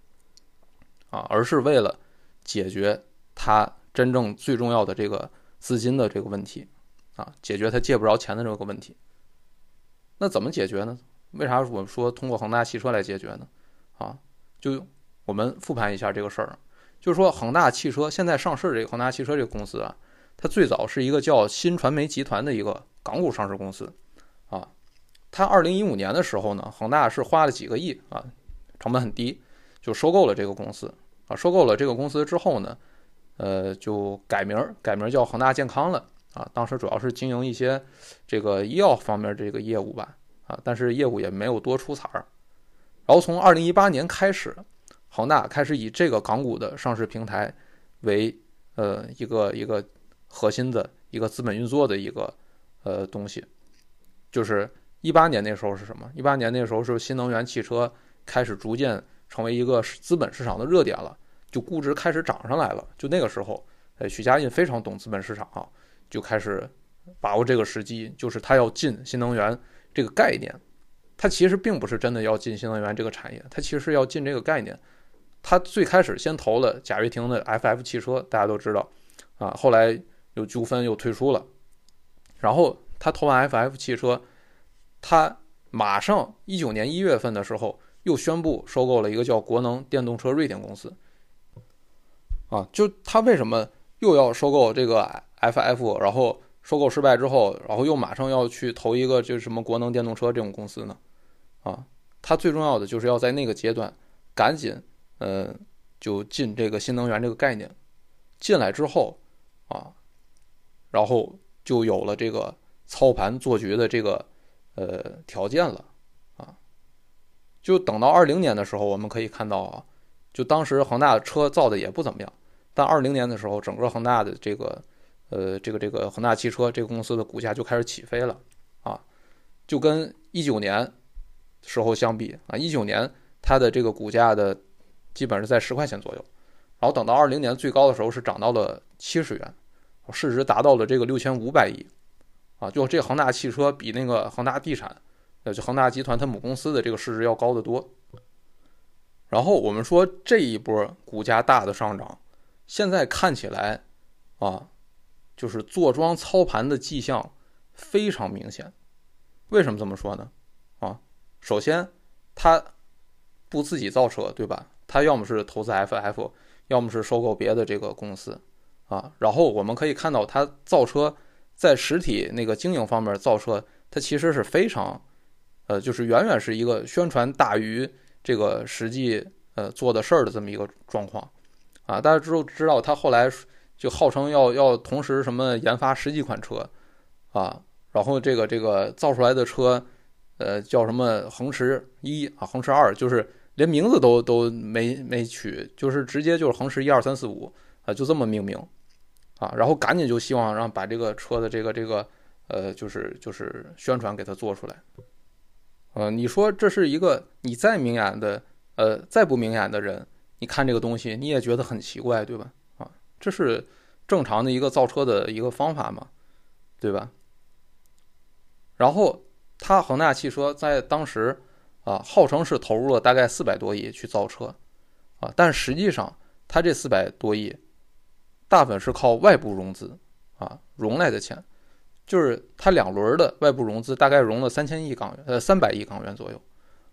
啊，而是为了解决他真正最重要的这个资金的这个问题，啊，解决他借不着钱的这个问题。那怎么解决呢？为啥我们说通过恒大汽车来解决呢？啊，就我们复盘一下这个事儿，就是说恒大汽车现在上市这个恒大汽车这个公司啊，它最早是一个叫新传媒集团的一个港股上市公司，啊，它二零一五年的时候呢，恒大是花了几个亿啊，成本很低，就收购了这个公司啊，收购了这个公司之后呢，呃，就改名改名叫恒大健康了。啊，当时主要是经营一些这个医药方面这个业务吧，啊，但是业务也没有多出彩儿。然后从二零一八年开始，恒大开始以这个港股的上市平台为呃一个一个核心的一个资本运作的一个呃东西。就是一八年那时候是什么？一八年那时候是新能源汽车开始逐渐成为一个资本市场的热点了，就估值开始涨上来了。就那个时候，呃，许家印非常懂资本市场啊。就开始把握这个时机，就是他要进新能源这个概念，他其实并不是真的要进新能源这个产业，他其实要进这个概念。他最开始先投了贾跃亭的 FF 汽车，大家都知道啊，后来有纠纷又退出了。然后他投完 FF 汽车，他马上一九年一月份的时候又宣布收购了一个叫国能电动车瑞典公司。啊，就他为什么又要收购这个？FF，然后收购失败之后，然后又马上要去投一个就是什么国能电动车这种公司呢？啊，他最重要的就是要在那个阶段赶紧，呃，就进这个新能源这个概念。进来之后，啊，然后就有了这个操盘做局的这个呃条件了，啊，就等到二零年的时候，我们可以看到啊，就当时恒大车造的也不怎么样，但二零年的时候，整个恒大的这个。呃，这个这个恒大汽车这个公司的股价就开始起飞了，啊，就跟一九年时候相比啊，一九年它的这个股价的基本是在十块钱左右，然后等到二零年最高的时候是涨到了七十元，市值达到了这个六千五百亿，啊，就这恒大汽车比那个恒大地产，呃，就恒大集团它母公司的这个市值要高得多。然后我们说这一波股价大的上涨，现在看起来啊。就是坐庄操盘的迹象非常明显，为什么这么说呢？啊，首先他不自己造车，对吧？他要么是投资 FF，要么是收购别的这个公司，啊，然后我们可以看到他造车在实体那个经营方面造车，他其实是非常，呃，就是远远是一个宣传大于这个实际呃做的事儿的这么一个状况，啊，大家都知道他后来。就号称要要同时什么研发十几款车，啊，然后这个这个造出来的车，呃，叫什么恒驰一啊，恒驰二，就是连名字都都没没取，就是直接就是恒驰一二三四五啊，就这么命名，啊，然后赶紧就希望让把这个车的这个这个呃，就是就是宣传给它做出来，呃，你说这是一个你再明眼的呃再不明眼的人，你看这个东西你也觉得很奇怪，对吧？啊这是正常的一个造车的一个方法嘛，对吧？然后他恒大汽车在当时啊，号称是投入了大概四百多亿去造车啊，但实际上它这四百多亿，大部分是靠外部融资啊融来的钱，就是它两轮的外部融资大概融了三千亿港元，呃三百亿港元左右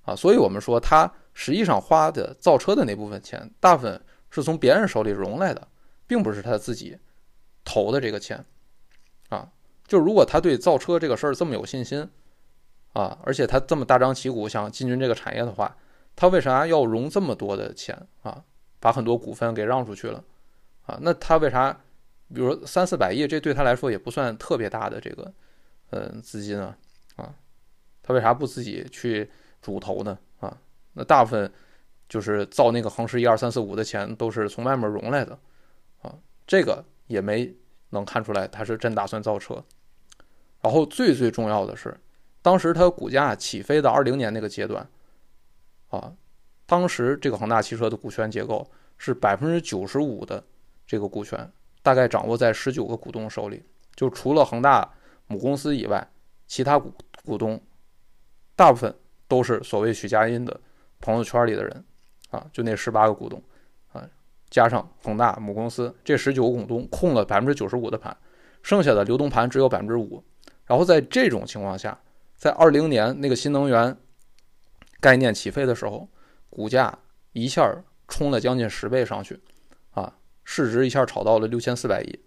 啊，所以我们说它实际上花的造车的那部分钱，大部分是从别人手里融来的，并不是他自己投的这个钱啊。就如果他对造车这个事儿这么有信心啊，而且他这么大张旗鼓想进军这个产业的话，他为啥要融这么多的钱啊？把很多股份给让出去了，啊，那他为啥，比如说三四百亿，这对他来说也不算特别大的这个，呃，资金啊，啊，他为啥不自己去主投呢？那大部分就是造那个恒驰一二三四五的钱都是从外面融来的，啊，这个也没能看出来他是真打算造车。然后最最重要的是，当时它股价起飞的二零年那个阶段，啊。当时这个恒大汽车的股权结构是百分之九十五的这个股权，大概掌握在十九个股东手里。就除了恒大母公司以外，其他股股东大部分都是所谓许家印的朋友圈里的人啊，就那十八个股东啊，加上恒大母公司这十九个股东控了百分之九十五的盘，剩下的流动盘只有百分之五。然后在这种情况下，在二零年那个新能源概念起飞的时候。股价一下冲了将近十倍上去，啊，市值一下炒到了六千四百亿。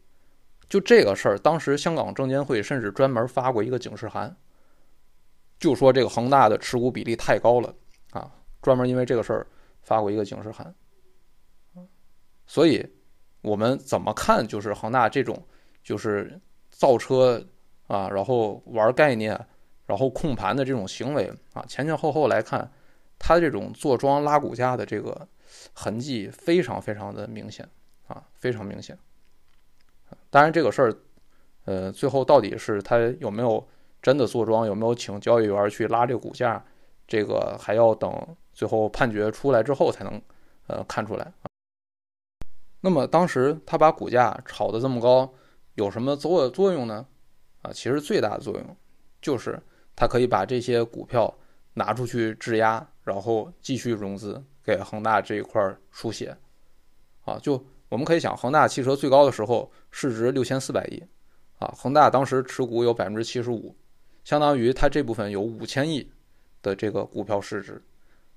就这个事儿，当时香港证监会甚至专门发过一个警示函，就说这个恒大的持股比例太高了，专门因为这个事儿发过一个警示函。所以，我们怎么看就是恒大这种就是造车啊，然后玩概念，然后控盘的这种行为啊，前前后后来看。它这种坐庄拉股价的这个痕迹非常非常的明显啊，非常明显。当然这个事儿，呃，最后到底是他有没有真的坐庄，有没有请交易员去拉这个股价，这个还要等最后判决出来之后才能呃看出来。那么当时他把股价炒得这么高，有什么作作用呢？啊，其实最大的作用就是他可以把这些股票拿出去质押。然后继续融资给恒大这一块输血，啊，就我们可以想，恒大汽车最高的时候市值六千四百亿，啊，恒大当时持股有百分之七十五，相当于它这部分有五千亿的这个股票市值，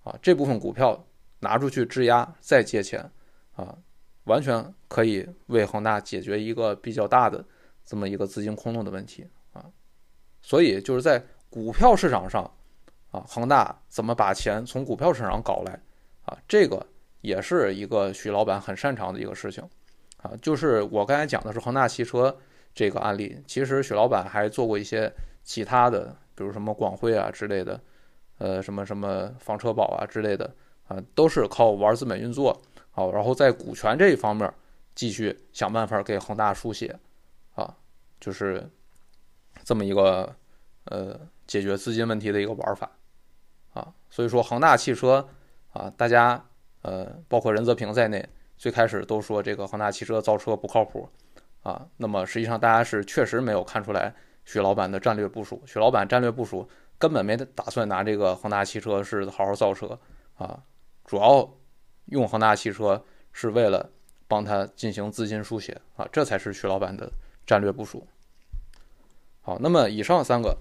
啊，这部分股票拿出去质押再借钱，啊，完全可以为恒大解决一个比较大的这么一个资金空洞的问题，啊，所以就是在股票市场上。啊，恒大怎么把钱从股票市场搞来？啊，这个也是一个许老板很擅长的一个事情。啊，就是我刚才讲的是恒大汽车这个案例，其实许老板还做过一些其他的，比如什么广汇啊之类的，呃，什么什么房车宝啊之类的，啊，都是靠玩资本运作，好，然后在股权这一方面继续想办法给恒大输血，啊，就是这么一个呃解决资金问题的一个玩法。啊，所以说恒大汽车啊，大家呃，包括任泽平在内，最开始都说这个恒大汽车造车不靠谱啊。那么实际上大家是确实没有看出来徐老板的战略部署。徐老板战略部署根本没打算拿这个恒大汽车是好好造车啊，主要用恒大汽车是为了帮他进行资金输血啊，这才是徐老板的战略部署。好，那么以上三个。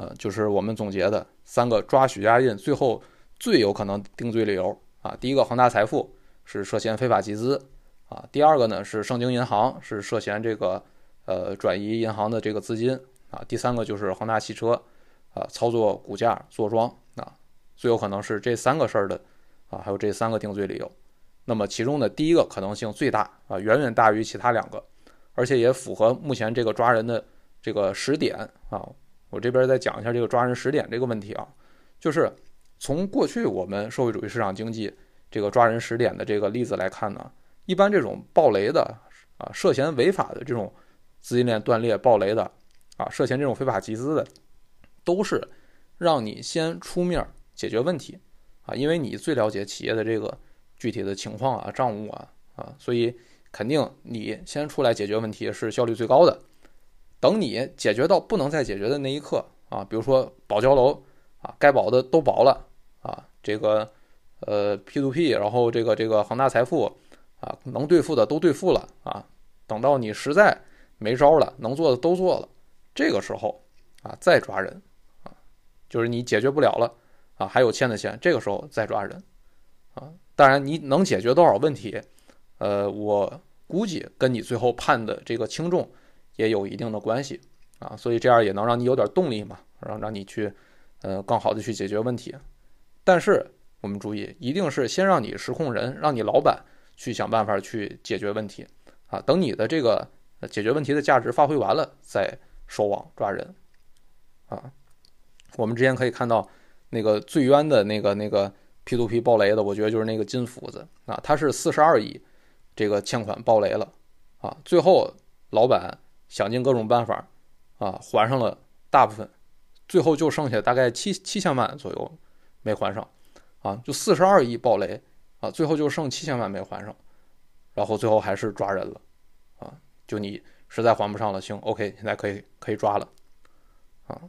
呃，就是我们总结的三个抓许家印最后最有可能定罪理由啊。第一个，恒大财富是涉嫌非法集资啊。第二个呢是盛京银行是涉嫌这个呃转移银行的这个资金啊。第三个就是恒大汽车啊操作股价坐庄啊，最有可能是这三个事儿的啊，还有这三个定罪理由。那么其中的第一个可能性最大啊，远远大于其他两个，而且也符合目前这个抓人的这个时点啊。我这边再讲一下这个抓人时点这个问题啊，就是从过去我们社会主义市场经济这个抓人时点的这个例子来看呢，一般这种暴雷的啊，涉嫌违法的这种资金链断裂、暴雷的啊，涉嫌这种非法集资的，都是让你先出面解决问题啊，因为你最了解企业的这个具体的情况啊、账务啊啊，所以肯定你先出来解决问题是效率最高的。等你解决到不能再解决的那一刻啊，比如说保交楼啊，该保的都保了啊，这个呃 P to P，然后这个这个恒大财富啊，能对付的都对付了啊，等到你实在没招了，能做的都做了，这个时候啊再抓人，就是你解决不了了啊，还有欠的钱，这个时候再抓人啊。当然你能解决多少问题，呃，我估计跟你最后判的这个轻重也有一定的关系啊，所以这样也能让你有点动力嘛，让让你去呃更好的去解决问题。但是我们注意，一定是先让你实控人，让你老板。去想办法去解决问题，啊，等你的这个解决问题的价值发挥完了，再收网抓人，啊，我们之前可以看到那个最冤的那个那个 P2P 爆雷的，我觉得就是那个金斧子啊，他是四十二亿这个欠款爆雷了，啊，最后老板想尽各种办法啊还上了大部分，最后就剩下大概七七千万左右没还上，啊，就四十二亿爆雷。啊，最后就剩七千万没还上，然后最后还是抓人了，啊，就你实在还不上了，行，OK，现在可以可以抓了，啊，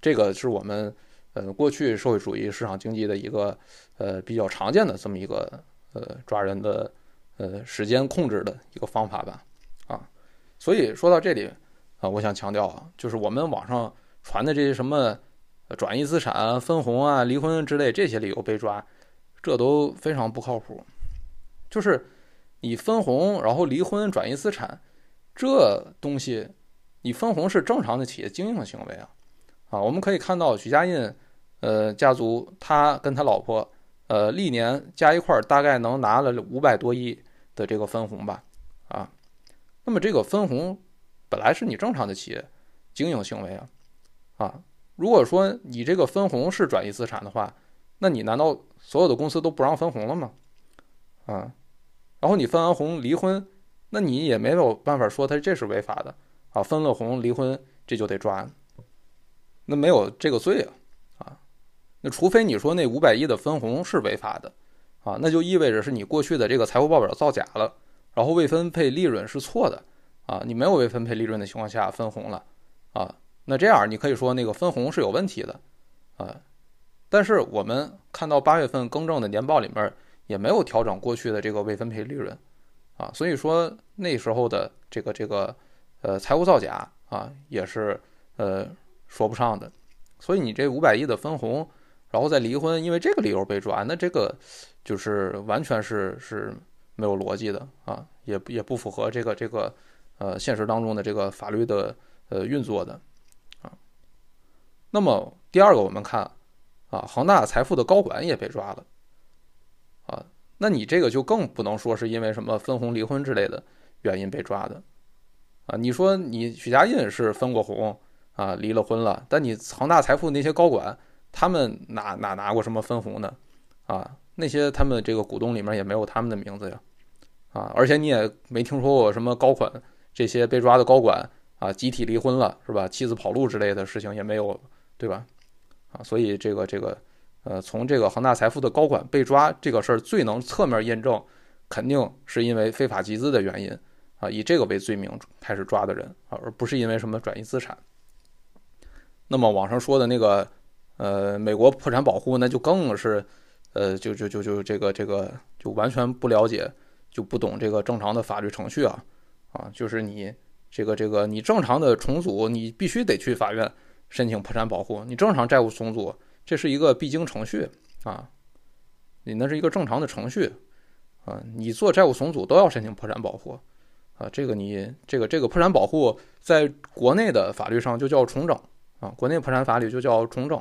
这个是我们呃过去社会主义市场经济的一个呃比较常见的这么一个呃抓人的呃时间控制的一个方法吧，啊，所以说到这里啊，我想强调啊，就是我们网上传的这些什么转移资产、分红啊、离婚之类这些理由被抓。这都非常不靠谱，就是你分红，然后离婚转移资产，这东西，你分红是正常的企业经营行为啊，啊，我们可以看到许家印，呃，家族他跟他老婆，呃，历年加一块儿大概能拿了五百多亿的这个分红吧，啊，那么这个分红本来是你正常的企业经营行为啊，啊，如果说你这个分红是转移资产的话，那你难道？所有的公司都不让分红了吗？啊，然后你分完红离婚，那你也没有办法说他这是违法的啊。分了红离婚这就得抓，那没有这个罪啊啊。那除非你说那五百亿的分红是违法的啊，那就意味着是你过去的这个财务报表造假了，然后未分配利润是错的啊。你没有未分配利润的情况下分红了啊，那这样你可以说那个分红是有问题的啊。但是我们看到八月份更正的年报里面也没有调整过去的这个未分配利润，啊，所以说那时候的这个这个呃财务造假啊也是呃说不上的，所以你这五百亿的分红，然后再离婚，因为这个理由被抓，那这个就是完全是是没有逻辑的啊，也也不符合这个这个呃现实当中的这个法律的呃运作的啊。那么第二个我们看。啊，恒大财富的高管也被抓了，啊，那你这个就更不能说是因为什么分红离婚之类的原因被抓的，啊，你说你许家印是分过红啊，离了婚了，但你恒大财富那些高管，他们哪哪拿过什么分红呢？啊，那些他们这个股东里面也没有他们的名字呀，啊，而且你也没听说过什么高管这些被抓的高管啊集体离婚了是吧？妻子跑路之类的事情也没有，对吧？啊，所以这个这个，呃，从这个恒大财富的高管被抓这个事儿，最能侧面验证，肯定是因为非法集资的原因啊，以这个为罪名开始抓的人，而不是因为什么转移资产。那么网上说的那个，呃，美国破产保护，那就更是，呃，就就就就这个这个就完全不了解，就不懂这个正常的法律程序啊，啊，就是你这个这个你正常的重组，你必须得去法院。申请破产保护，你正常债务重组，这是一个必经程序啊，你那是一个正常的程序啊，你做债务重组都要申请破产保护啊，这个你这个这个破产保护在国内的法律上就叫重整啊，国内破产法里就叫重整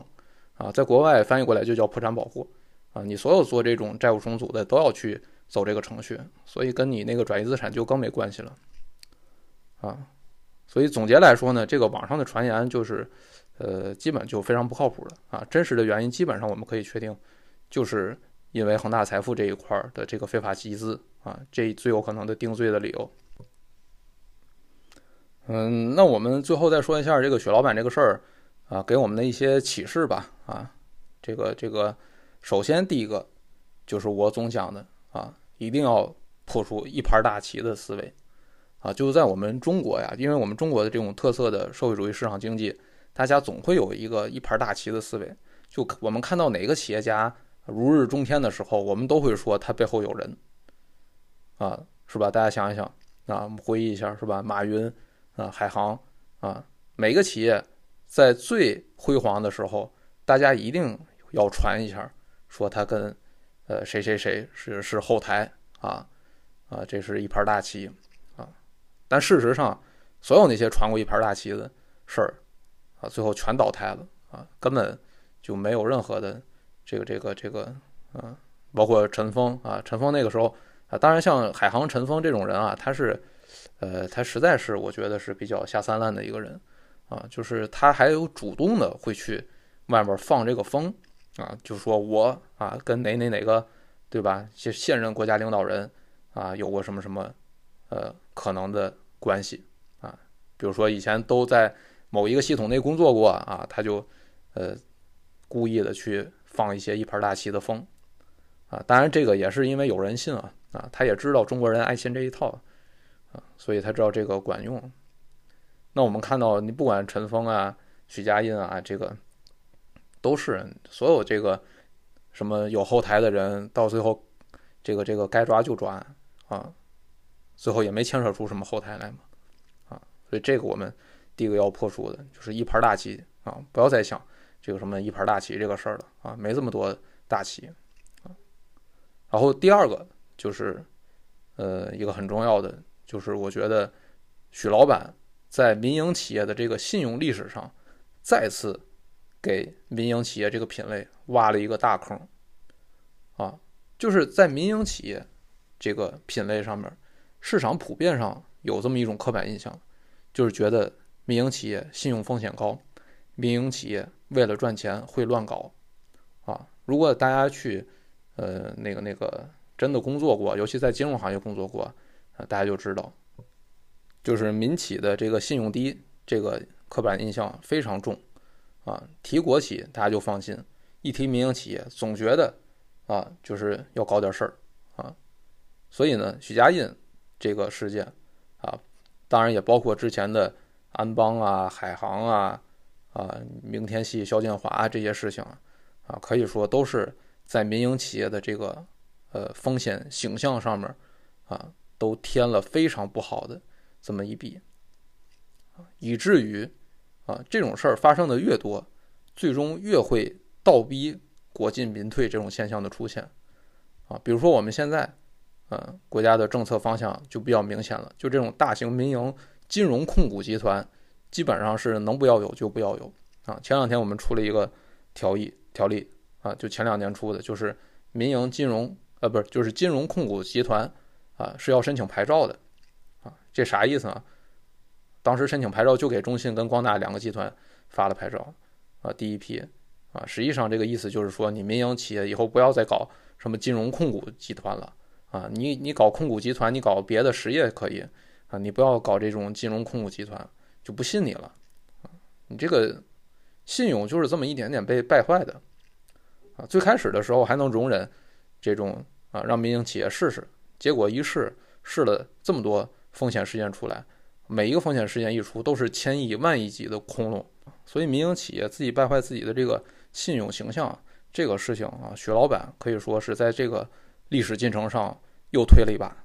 啊，在国外翻译过来就叫破产保护啊，你所有做这种债务重组的都要去走这个程序，所以跟你那个转移资产就更没关系了啊，所以总结来说呢，这个网上的传言就是。呃，基本就非常不靠谱了啊！真实的原因基本上我们可以确定，就是因为恒大财富这一块的这个非法集资啊，这最有可能的定罪的理由。嗯，那我们最后再说一下这个雪老板这个事儿啊，给我们的一些启示吧啊，这个这个，首先第一个就是我总讲的啊，一定要破除一盘大棋的思维啊，就是在我们中国呀，因为我们中国的这种特色的社会主义市场经济。大家总会有一个一盘大棋的思维，就我们看到哪个企业家如日中天的时候，我们都会说他背后有人，啊，是吧？大家想一想啊，我们回忆一下，是吧？马云啊，海航啊，每个企业在最辉煌的时候，大家一定要传一下，说他跟呃谁谁谁是是后台啊啊，这是一盘大棋啊。但事实上，所有那些传过一盘大棋的事儿啊，最后全倒台了啊，根本就没有任何的这个这个这个啊。包括陈峰啊，陈峰那个时候啊，当然像海航陈峰这种人啊，他是，呃，他实在是我觉得是比较下三滥的一个人啊，就是他还有主动的会去外面放这个风啊，就说我啊跟哪哪哪个对吧，现现任国家领导人啊有过什么什么呃可能的关系啊，比如说以前都在某一个系统内工作过啊，他就呃故意的去放一些一盘大棋的风。啊，当然这个也是因为有人信啊，啊，他也知道中国人爱信这一套，啊，所以他知道这个管用。那我们看到，你不管陈峰啊、许家印啊，这个都是所有这个什么有后台的人，到最后这个这个该抓就抓啊，最后也没牵扯出什么后台来嘛，啊，所以这个我们第一个要破除的就是一盘大棋啊，不要再想这个什么一盘大棋这个事儿了啊，没这么多大棋啊。然后第二个就是，呃，一个很重要的，就是我觉得许老板在民营企业的这个信用历史上，再次给民营企业这个品类挖了一个大坑，啊，就是在民营企业这个品类上面，市场普遍上有这么一种刻板印象，就是觉得民营企业信用风险高，民营企业为了赚钱会乱搞，啊，如果大家去。呃，那个那个真的工作过，尤其在金融行业工作过，大家就知道，就是民企的这个信用低，这个刻板印象非常重，啊，提国企大家就放心，一提民营企业总觉得啊，就是要搞点事儿，啊，所以呢，许家印这个事件，啊，当然也包括之前的安邦啊、海航啊、啊明天系、肖建华这些事情，啊，可以说都是。在民营企业的这个呃风险形象上面，啊，都添了非常不好的这么一笔，以至于啊这种事儿发生的越多，最终越会倒逼国进民退这种现象的出现，啊，比如说我们现在，嗯，国家的政策方向就比较明显了，就这种大型民营金融控股集团，基本上是能不要有就不要有，啊，前两天我们出了一个条例条例。啊，就前两年出的，就是民营金融，呃，不是，就是金融控股集团，啊，是要申请牌照的，啊，这啥意思呢？当时申请牌照就给中信跟光大两个集团发了牌照，啊，第一批，啊，实际上这个意思就是说，你民营企业以后不要再搞什么金融控股集团了，啊，你你搞控股集团，你搞别的实业可以，啊，你不要搞这种金融控股集团，就不信你了，啊，你这个信用就是这么一点点被败坏的。啊，最开始的时候还能容忍这种啊，让民营企业试试，结果一试试了这么多风险事件出来，每一个风险事件一出都是千亿万亿级的窟窿，所以民营企业自己败坏自己的这个信用形象，这个事情啊，许老板可以说是在这个历史进程上又推了一把。